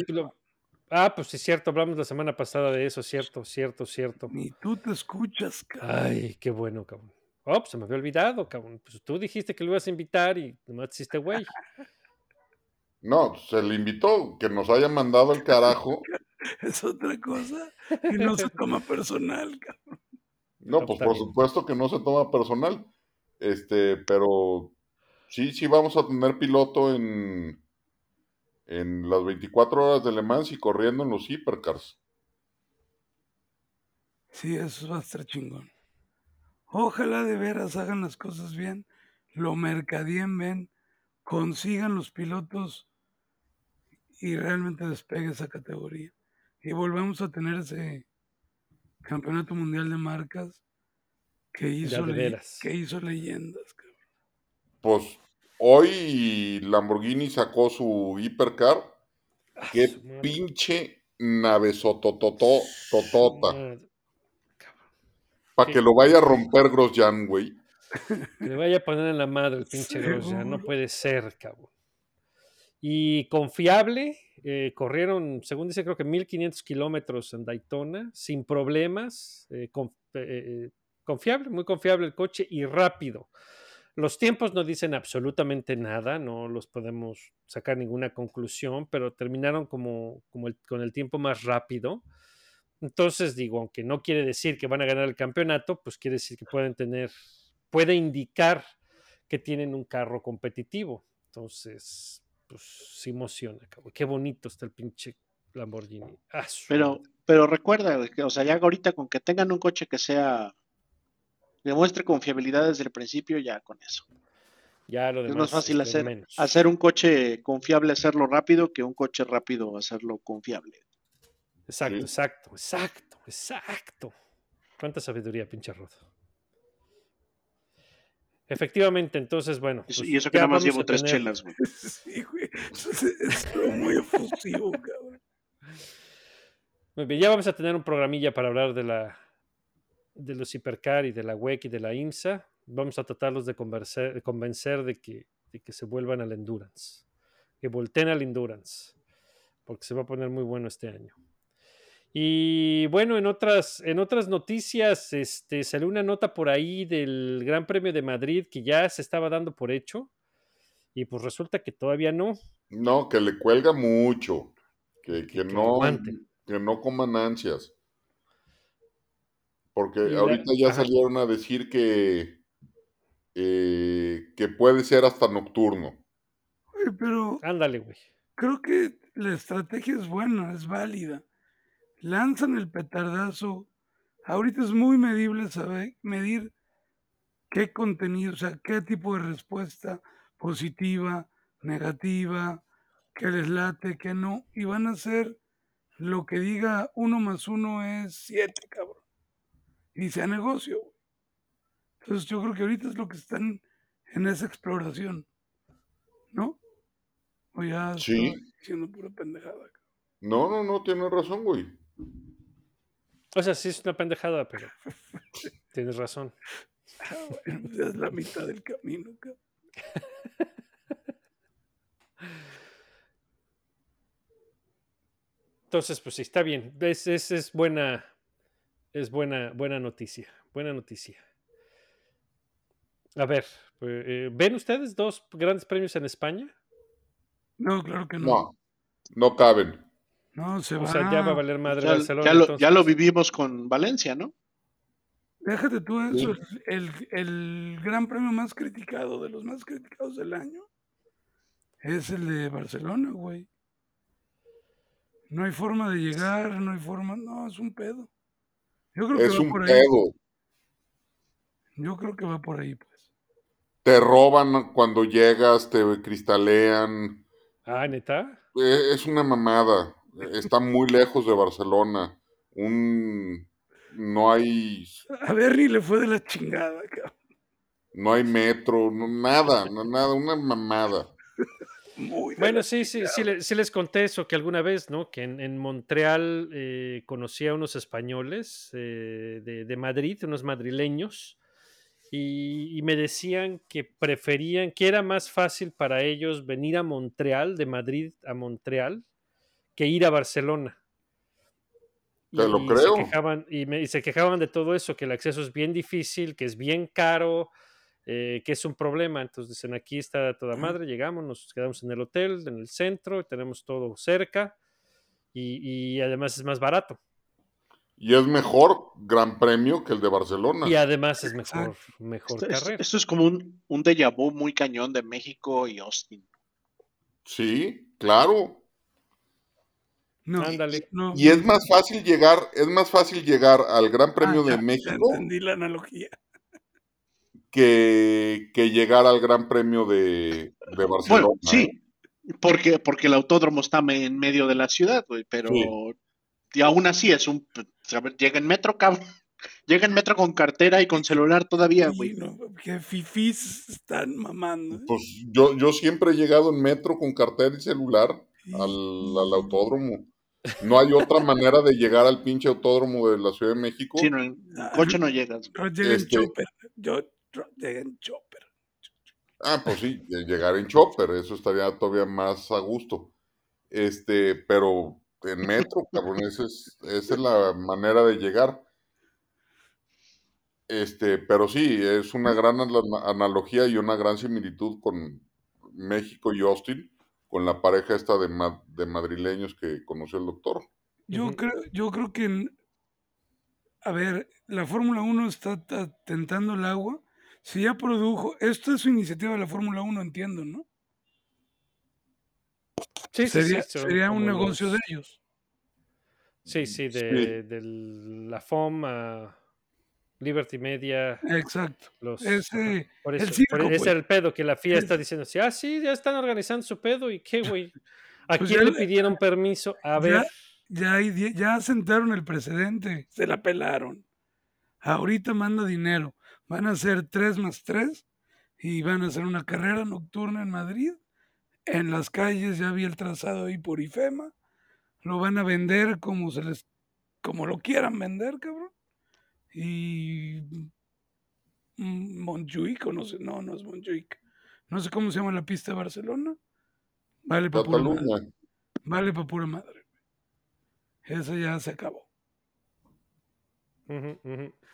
ah, pues sí, cierto, hablamos la semana pasada de eso, cierto, cierto, cierto. Ni tú te escuchas, cabrón. Ay, qué bueno, cabrón. Oh, pues se me había olvidado, cabrón. Pues tú dijiste que lo ibas a invitar y nomás hiciste güey. No, se le invitó, que nos haya mandado el carajo. Es otra cosa y no se toma personal, cabrón. No, No, pues está por supuesto que no se toma personal. Este, pero sí, sí vamos a tener piloto en, en las 24 horas de Le Mans y corriendo en los hipercars. Sí, eso va a estar chingón. Ojalá de veras hagan las cosas bien, lo mercadien bien, consigan los pilotos y realmente despegue esa categoría. Y volvemos a tener ese campeonato mundial de marcas que hizo, de que hizo leyendas. cabrón. Pues hoy Lamborghini sacó su hipercar. Ah, Qué pinche navezotototó, totota. Para que lo vaya a romper Grosjean, güey. Que le vaya a poner en la madre el pinche Grosjean, no puede ser, cabrón. Y confiable, eh, corrieron, según dice, creo que 1500 kilómetros en Daytona, sin problemas, eh, con- eh, eh, confiable, muy confiable el coche y rápido. Los tiempos no dicen absolutamente nada, no los podemos sacar ninguna conclusión, pero terminaron como, como el- con el tiempo más rápido. Entonces, digo, aunque no quiere decir que van a ganar el campeonato, pues quiere decir que pueden tener, puede indicar que tienen un carro competitivo. Entonces, pues sí emociona. Qué bonito está el pinche Lamborghini. Ah, Pero, pero recuerda, que, o sea, ya ahorita con que tengan un coche que sea, demuestre confiabilidad desde el principio, ya con eso. ya lo Es demás más fácil es hacer, menos. hacer un coche confiable, hacerlo rápido, que un coche rápido hacerlo confiable. Exacto, Sí. exacto, exacto, exacto. Cuánta sabiduría, pinche Rod. Efectivamente, entonces, bueno. Y, pues y eso que nada más llevo a tres tener- chelas, güey. Sí, güey. Eso es, es muy efusivo, cabrón. Muy bien, ya vamos a tener un programilla para hablar de la de los hipercar y de la WEC y de la IMSA. Vamos a tratarlos de convencer, de convencer de que, de que se vuelvan al endurance, que volteen al endurance, porque se va a poner muy bueno este año. Y bueno, en otras, en otras noticias, este, salió una nota por ahí del Gran Premio de Madrid que ya se estaba dando por hecho, y pues resulta que todavía no. No, que le cuelga mucho. Que, que que no, que no coman ansias. Porque Y la- ahorita ya ajá. salieron a decir que, eh, que puede ser hasta nocturno. Güey, pero Ándale, güey. creo que la estrategia es buena, es válida. Lanzan el petardazo. Ahorita es muy medible saber medir qué contenido, o sea, qué tipo de respuesta positiva, negativa, qué les late, qué no. Y van a hacer lo que diga uno más uno es siete, cabrón. Y sea negocio. güey. Entonces yo creo que ahorita es lo que están en esa exploración. ¿No? O ya Sí. estoy diciendo pura pendejada. cabrón. No, no, no, tienes razón, güey. O sea, sí es una pendejada, pero tienes razón. Ah, bueno, es la mitad del camino, cabrón. Entonces, pues sí, está bien. Es, es, es buena, es buena, buena noticia. Buena noticia. A ver, pues, eh, ¿ven ustedes dos grandes premios en España? No, claro que no. No, no caben. No, se O va. sea, ya va a valer madre Ya, Barcelona. ya lo, ya lo vivimos con Valencia, ¿no? Déjate tú eso. El, el gran premio más criticado, de los más criticados del año, es el de Barcelona, güey. No hay forma de llegar, no hay forma. No, es un pedo. Yo creo que Es va un por ahí. pedo. Yo creo que va por ahí, pues. Te roban cuando llegas, te cristalean. Ah, neta. Eh, Es una mamada. Está muy lejos de Barcelona. Un no hay A Berry le fue de la chingada, cabrón. no hay metro, no, nada, no, nada, una mamada. Muy Bueno, sí, sí, sí, le- sí les conté eso que alguna vez, ¿no? Que en, en Montreal eh, conocí a unos españoles eh, de, de Madrid, unos madrileños, y, y me decían que preferían, que era más fácil para ellos venir a Montreal, de Madrid a Montreal, que ir a Barcelona. Te lo creo. Se quejaban, y, me- y se quejaban de todo eso, que el acceso es bien difícil, que es bien caro, eh, que es un problema. Entonces dicen, aquí está toda madre, llegamos, nos quedamos en el hotel, en el centro, tenemos todo cerca y, y además es más barato. Y es mejor Gran Premio que el de Barcelona. Y además es mejor, mejor Esto, carrera. esto es como un, un déjà vu muy cañón de México y Austin. Sí, claro. No, Ándale. no. Y es más fácil llegar, es más fácil llegar al Gran Premio Ah, ya, de ya México entendí la analogía. Que, que llegar al Gran Premio de, de Barcelona. Bueno, sí, ¿eh? porque, porque el autódromo está en medio de la ciudad, güey, pero Sí. y aún así es un... Llega en metro, cabrón. Llega en metro con cartera y con celular todavía, güey. no, que fifís están mamando. ¿eh? Pues yo, yo siempre he llegado en metro con cartera y celular al, al autódromo. No hay otra manera de llegar al pinche autódromo de la Ciudad de México. Sí, no, en coche no llegas. Ro- Llega en Este- chopper. Yo en chopper. Ah, pues sí, de llegar en chopper, eso estaría todavía más a gusto. Este, pero en metro, cabrón, esa es, esa es la manera de llegar. Este, pero sí, es una gran ana- analogía y una gran similitud con México y Austin, con la pareja esta de, ma- de madrileños que conoció el doctor. Yo creo, yo creo que, en- a ver, la Fórmula 1 está ta- tentando el agua. Si ya produjo, esto es su iniciativa de la Fórmula 1, entiendo, ¿no? Sí, sería sí, son sería un negocio los- de ellos. Sí, sí, de, de la FOM a Liberty Media. Exacto. Los, Ese, por el eso, circo, por- ese era el pedo, que la FIA está Es- diciendo así, ah, sí, ya están organizando su pedo, ¿y qué, güey? ¿A Pues quién ya le pidieron permiso? A ver, ya, hay die- ya sentaron el precedente, se la pelaron. Ahorita manda dinero. Van a hacer 3 más 3 y van a hacer una carrera nocturna en Madrid. En las calles ya vi el trazado ahí por IFEMA. Lo van a vender como se les como lo quieran vender, cabrón. Y Montjuic, o no sé, no, no es Montjuic. No sé cómo se llama la pista de Barcelona. Vale para pura madre. Vale para pura madre. Eso ya se acabó.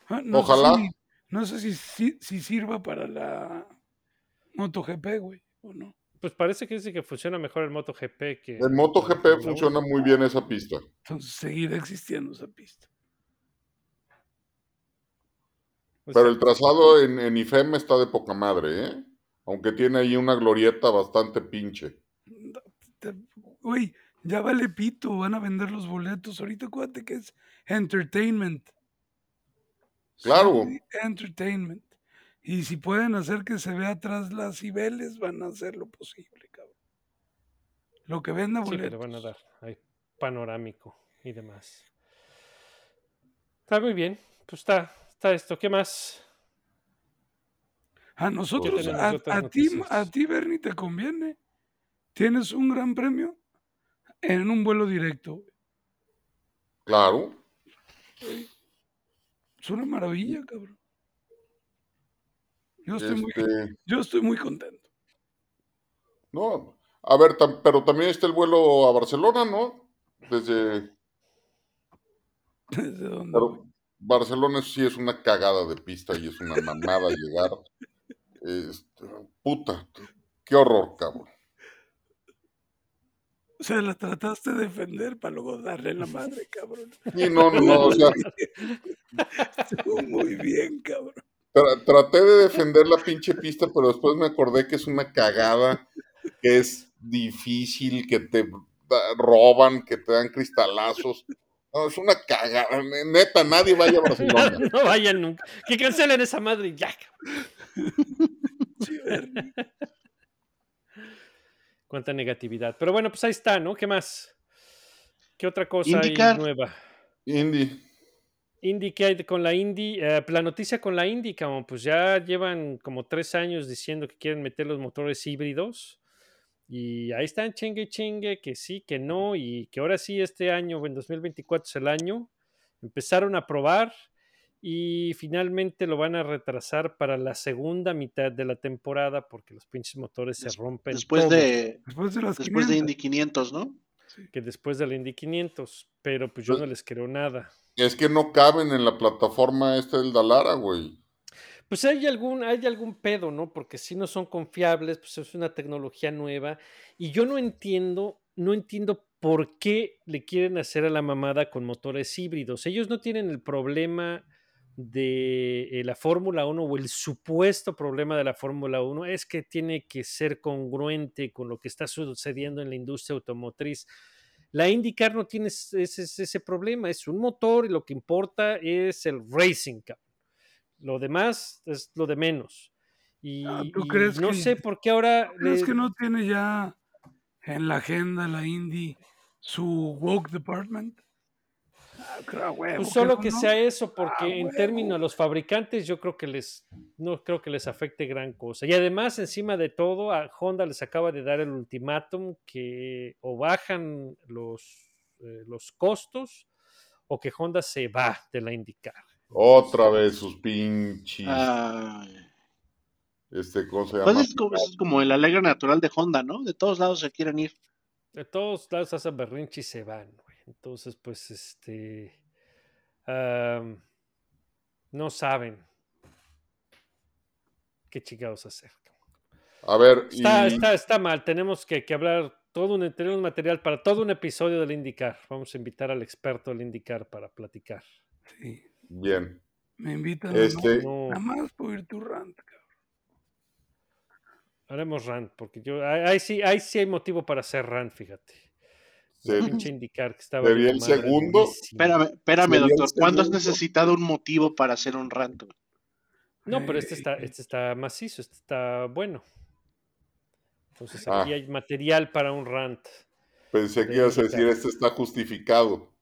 Ah, No Ojalá. Si, no sé si, si, si sirva para la MotoGP, güey, o no. pues parece que dice que funciona mejor el MotoGP que... En MotoGP funciona muy bien esa pista. Entonces seguirá existiendo esa pista. uno. Pero el trazado en, en IFEM está de poca madre, ¿eh? Aunque tiene ahí una glorieta bastante pinche. Güey, ya vale pito, van a vender los boletos. Ahorita acuérdate que es entertainment. Claro. Sí, entertainment. Y si pueden hacer que se vea atrás las Cibeles, van a hacer lo posible, cabrón. Lo que venda Sí, boletos. le van a dar ahí, panorámico y demás. Está muy bien, pues está, está esto. ¿Qué más? A nosotros, a, ti, a ti, Bernie, te conviene. Tienes un gran premio en un vuelo directo. Claro. Es una maravilla, cabrón. Yo estoy, muy, Este, yo estoy muy contento. no, a ver, tam- pero también está el vuelo a Barcelona, ¿no? Desde, ¿Desde dónde, güey? pero Barcelona sí es una cagada de pista y es una mamada llegar. Este, puta, qué horror, cabrón. O sea, la trataste de defender para luego darle la madre, cabrón. Y no, no, no, o sea, Estuvo muy bien, cabrón. tra- traté de defender la pinche pista, pero después me acordé que es una cagada, que es difícil, que te roban, que te dan cristalazos. No, es una cagada, ne- neta, nadie vaya a Barcelona. no vayan nunca. Que cancelen esa madre y ya. Sí. Cuánta negatividad. Pero bueno, pues ahí está, ¿no? ¿Qué más? ¿Qué otra cosa hay nueva? Indy. Indy, ¿qué hay con la Indy? Eh, la noticia con la Indy, como pues ya llevan como tres años diciendo que quieren meter los motores híbridos. Y ahí están chingue chingue, que sí, que no, y que ahora sí este año, en 2024 es el año. Empezaron a probar y finalmente lo van a retrasar para la segunda mitad de la temporada porque los pinches motores se rompen. Después de, Después de las después de 500. Indy 500, ¿no? Que después del Indy 500, pero pues yo Pues- no les creo nada. Es que no caben en la plataforma esta del Dalara, güey. Pues hay algún, hay algún pedo, ¿no? Porque si no son confiables, pues es una tecnología nueva. Y yo no entiendo, no entiendo por qué le quieren hacer a la mamada con motores híbridos. Ellos no tienen el problema de eh, la Fórmula 1 o el supuesto problema de la Fórmula 1 es que tiene que ser congruente con lo que está sucediendo en la industria automotriz. La IndyCar no tiene ese, ese- ese problema, es un motor y lo que importa es el racing. Lo demás es lo de menos. Y, Ah, ¿tú y crees no que- sé por qué ahora... ¿Crees le- que no tiene ya en la agenda la Indy su woke department? Ah, huevo, Pues solo que no. sea eso, porque Ah, en términos a los fabricantes, yo creo que les no creo que les afecte gran cosa. Y además, encima de todo, a Honda les acaba de dar el ultimátum que o bajan los eh, los costos o que Honda se va de la IndyCar. Otra vez sus pinches. Ay. Este, ¿cómo se llama? Pues es como, es como el alegre natural de Honda, ¿no? De todos lados se quieren ir. De todos lados hacen berrinche y se van. Entonces, pues, este. no saben qué chingados hacer. A ver, Está, y- está, está mal. Tenemos que, que hablar todo un, tenemos material para todo un episodio del IndyCar. Vamos a invitar al experto del IndyCar para platicar. Sí. bien. Me invitan Este- No, nada más por ir tu rant, cabrón. haremos rant, porque yo ahí, ahí sí, ahí sí hay motivo para hacer rant, fíjate. Se- Pinche IndyCar que estaba sería el segundo. durísimo. Espérame, doctor. ¿Cuándo has necesitado un motivo para hacer un rant? No, pero este Eh, está, este está macizo, este está bueno. Entonces Ah. aquí hay material para un rant. Pensé que de ibas a decir, este está justificado.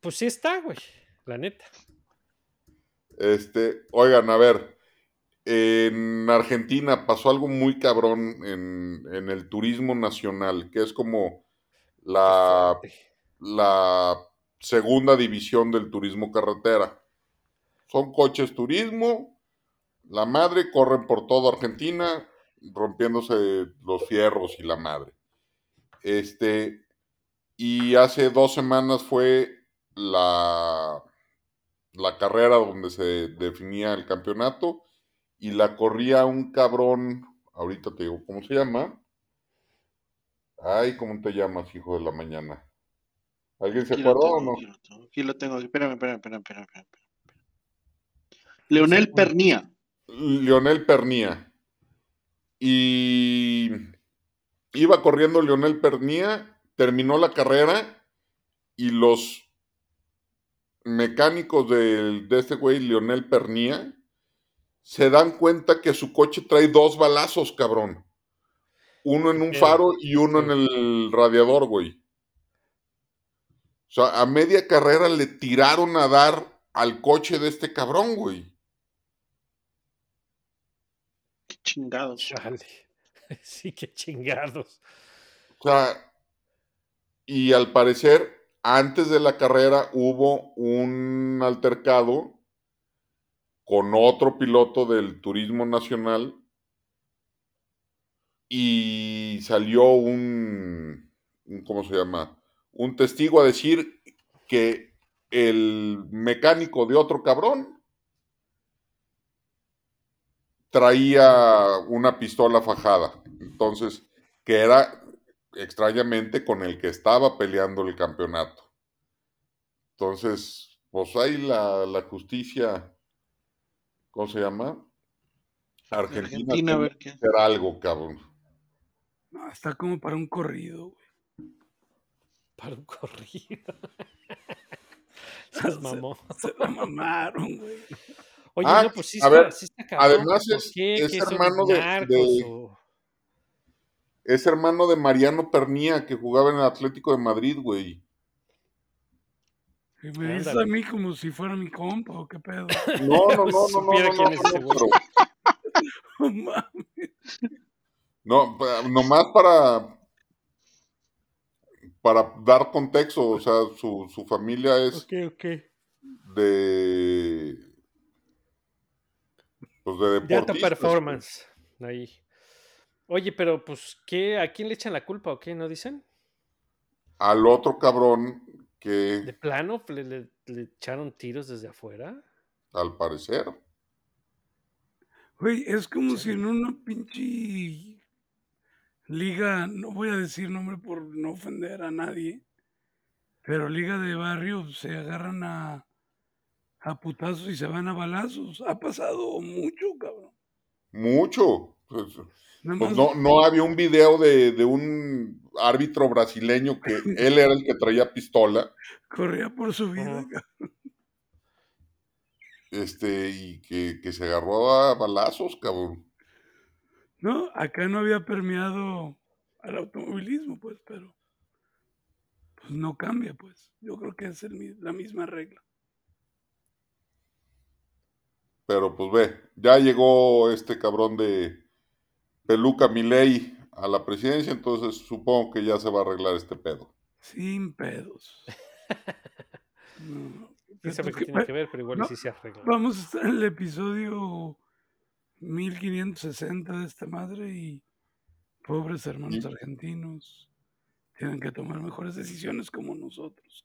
Pues sí está, güey. La neta. Este, oigan, a ver, en Argentina pasó algo muy cabrón en, en el turismo nacional, que es como la, la segunda división del turismo carretera. Son coches turismo, la madre, corren por toda Argentina, rompiéndose los fierros y la madre. Este, y hace dos semanas fue la, la carrera donde se definía el campeonato y la corría un cabrón, ahorita te digo, ¿cómo se llama? Ay, ¿cómo te llamas, hijo de la mañana? ¿Alguien se Aquí acuerda o no? aquí lo tengo, aquí lo tengo. Espérame, espérame, espérame, espérame, espérame, espérame. Leonel Pernía. Leonel Pernía. Y iba corriendo Leonel Pernía, terminó la carrera y los mecánicos del- de, este güey, Leonel Pernía, se dan cuenta que su coche trae dos balazos, cabrón. Uno en un faro y uno en el radiador, güey. O sea, a media carrera le tiraron a dar al coche de este cabrón, güey. Qué chingados. Chale. Sí, qué chingados. O sea, y al parecer, antes de la carrera hubo un altercado con otro piloto del turismo nacional y salió un, ¿cómo se llama? Un testigo a decir que el mecánico de otro cabrón traía una pistola fajada. Entonces, que era extrañamente con el que estaba peleando el campeonato. Entonces, pues ahí la, la justicia, ¿cómo se llama? Argentina, Argentina, a ver qué. hacer algo, cabrón. No, está como para un corrido, güey. Para un corrido. Se- mamón. Se la mamaron, güey. Oye, Ah, no, pues sí a está, ver, sí está cabrón. además ¿Por es- qué? es ¿Que son hermano de- narcos de- o- Es hermano de Mariano Pernía, que jugaba en el Atlético de Madrid, güey. Y me dices a mí como si fuera mi compa o qué pedo. No, no, no, no, no, no, quién no, es no, ese güey. pero- No mames. No, nomás para para dar contexto, o sea, su, su familia es Ok, ok. de pues de De alta deportistas. performance. Ahí. Oye, pero pues, ¿qué? ¿A quién le echan la culpa o qué? ¿No dicen? Al otro cabrón ¿De plano le, le- le echaron tiros desde afuera? al parecer Güey, es como si en una pinche liga, no voy a decir nombre por no ofender a nadie, pero liga de barrio se agarran a, a putazos y se van a balazos. Ha pasado mucho, cabrón. mucho. Pues, pues no, no había un video de, de un árbitro brasileño que él era el que traía pistola, corría por su vida. Este, y que, que se agarró a balazos, cabrón. No, acá no había permeado al automovilismo, pues, pero pues no cambia, pues. Yo creo que es el la misma regla. Pero pues ve, ya llegó este cabrón de Peluca Milei a la presidencia, entonces supongo que ya se va a arreglar este pedo. Sin pedos. No. ¿Quién sabe Esto qué que- tiene que ver? Pero igual y no, sí se arregla. Vamos a estar en el episodio 1560 de esta madre y pobres hermanos Y- argentinos tienen que tomar mejores decisiones como nosotros.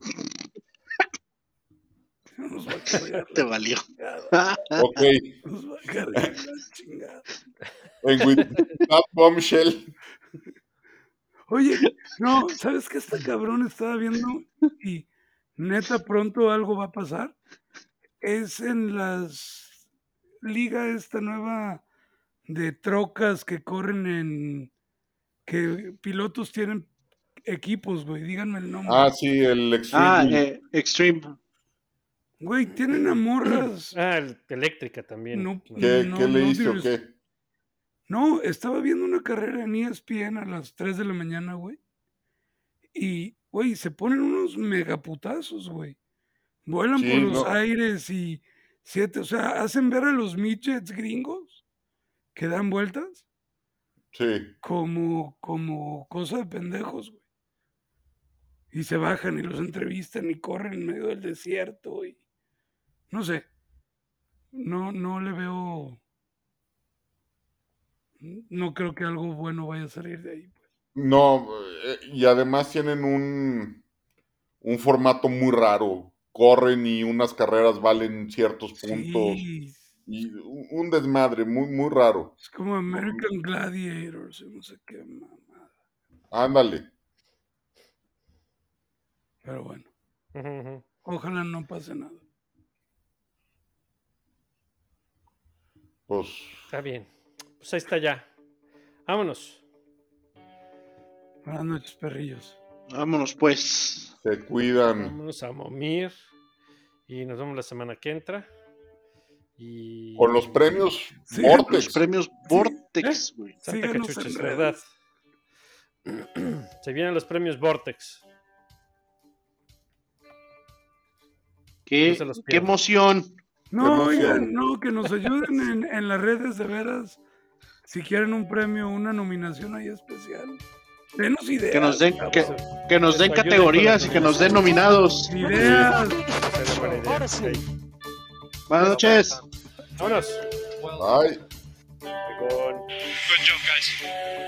cabrón. No nos va a cargar Te valió. chingada, Ok, nos va a cargar la chingada. en with that bombshell. Oye, no, ¿sabes qué está cabrón? Estaba viendo y neta pronto algo va a pasar. Es en las liga esta nueva de trocas que corren en que pilotos tienen equipos, güey, díganme el nombre. Ah, sí, el Extreme. Ah, eh, Extreme. Güey, tienen a morras. Ah, el- eléctrica también. No, ¿Qué, no, qué no leíste o digas- qué? No, estaba viendo una carrera en ESPN a las 3 de la mañana, güey. Y, güey, se ponen unos megaputazos, güey. Vuelan Sí, por los no. aires y siete, o sea, hacen ver a los midgets gringos que dan vueltas Sí. como, como cosa de pendejos, güey. Y se bajan y los entrevistan y corren en medio del desierto y no sé. No, no le veo. No creo que algo bueno vaya a salir de ahí. pues. No, eh, y además tienen un, un formato muy raro. Corren y unas carreras valen ciertos puntos. Sí, Y un desmadre muy, muy raro. es como American Gladiators, y no sé qué mamada. Ándale. Pero bueno, ojalá no pase nada. Pues Está bien. Pues ahí está ya. Vámonos. Buenas noches, perrillos. Vámonos pues. se cuidan. Vámonos a Momir. Y nos vemos la semana que entra. Y. Con los premios Sí, Los Vortex. premios Vortex, güey. Santa Síganos Cachucha, en es redes. verdad. Se vienen los premios Vortex. Qué, No qué emoción. No, oigan, no, que nos ayuden en, en las redes de veras. Si quieren un premio, una nominación ahí especial. Denos ideas. Que nos den, que, que nos den categorías y que nos den nominados. Ideas. Buenas noches. Vámonos. Bye. Good job, guys.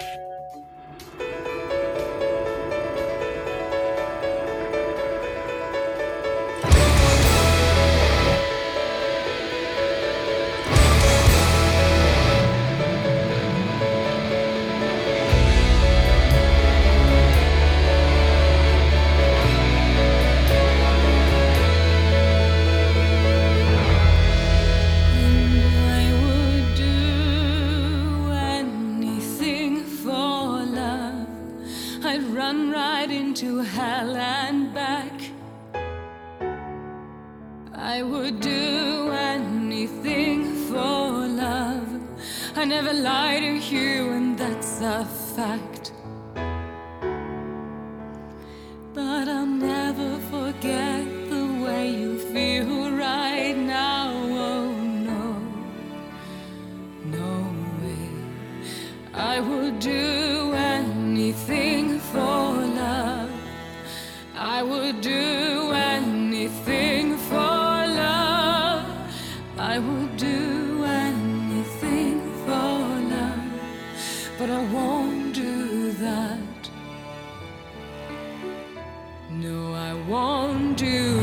I won't do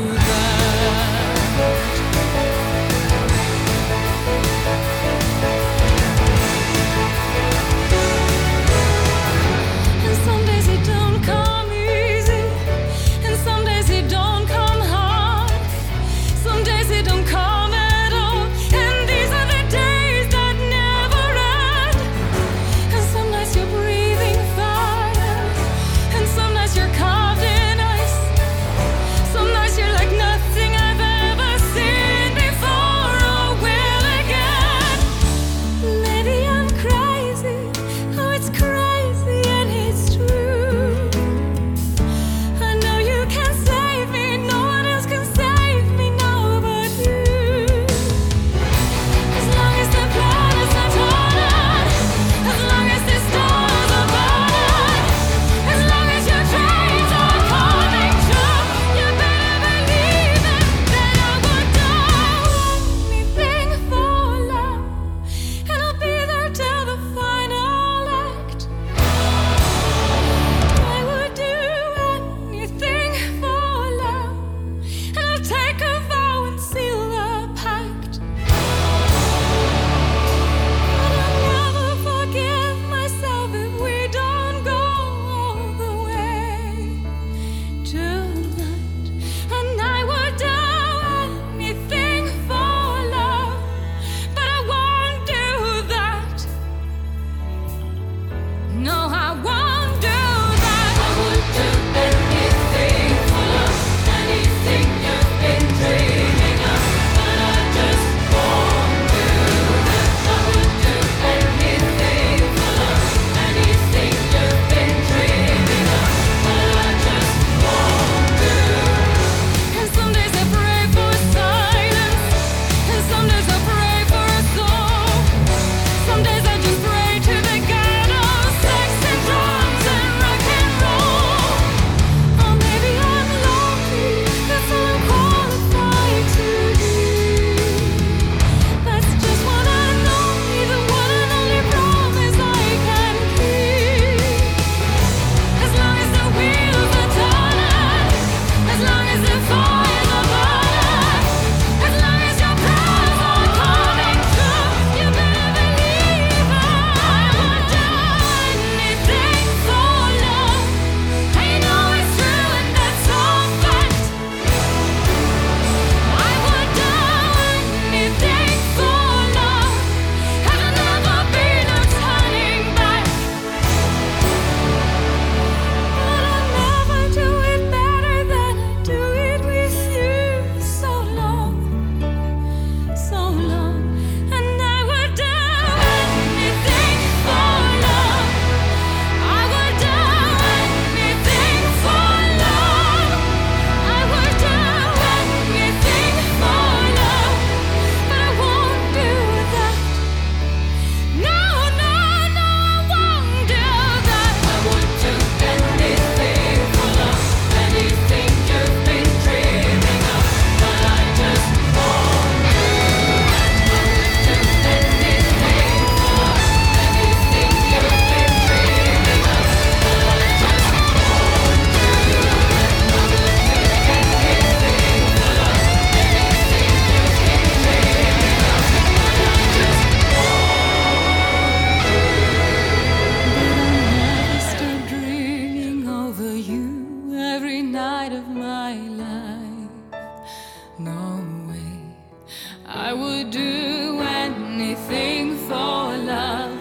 I would do anything for love,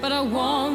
but I won't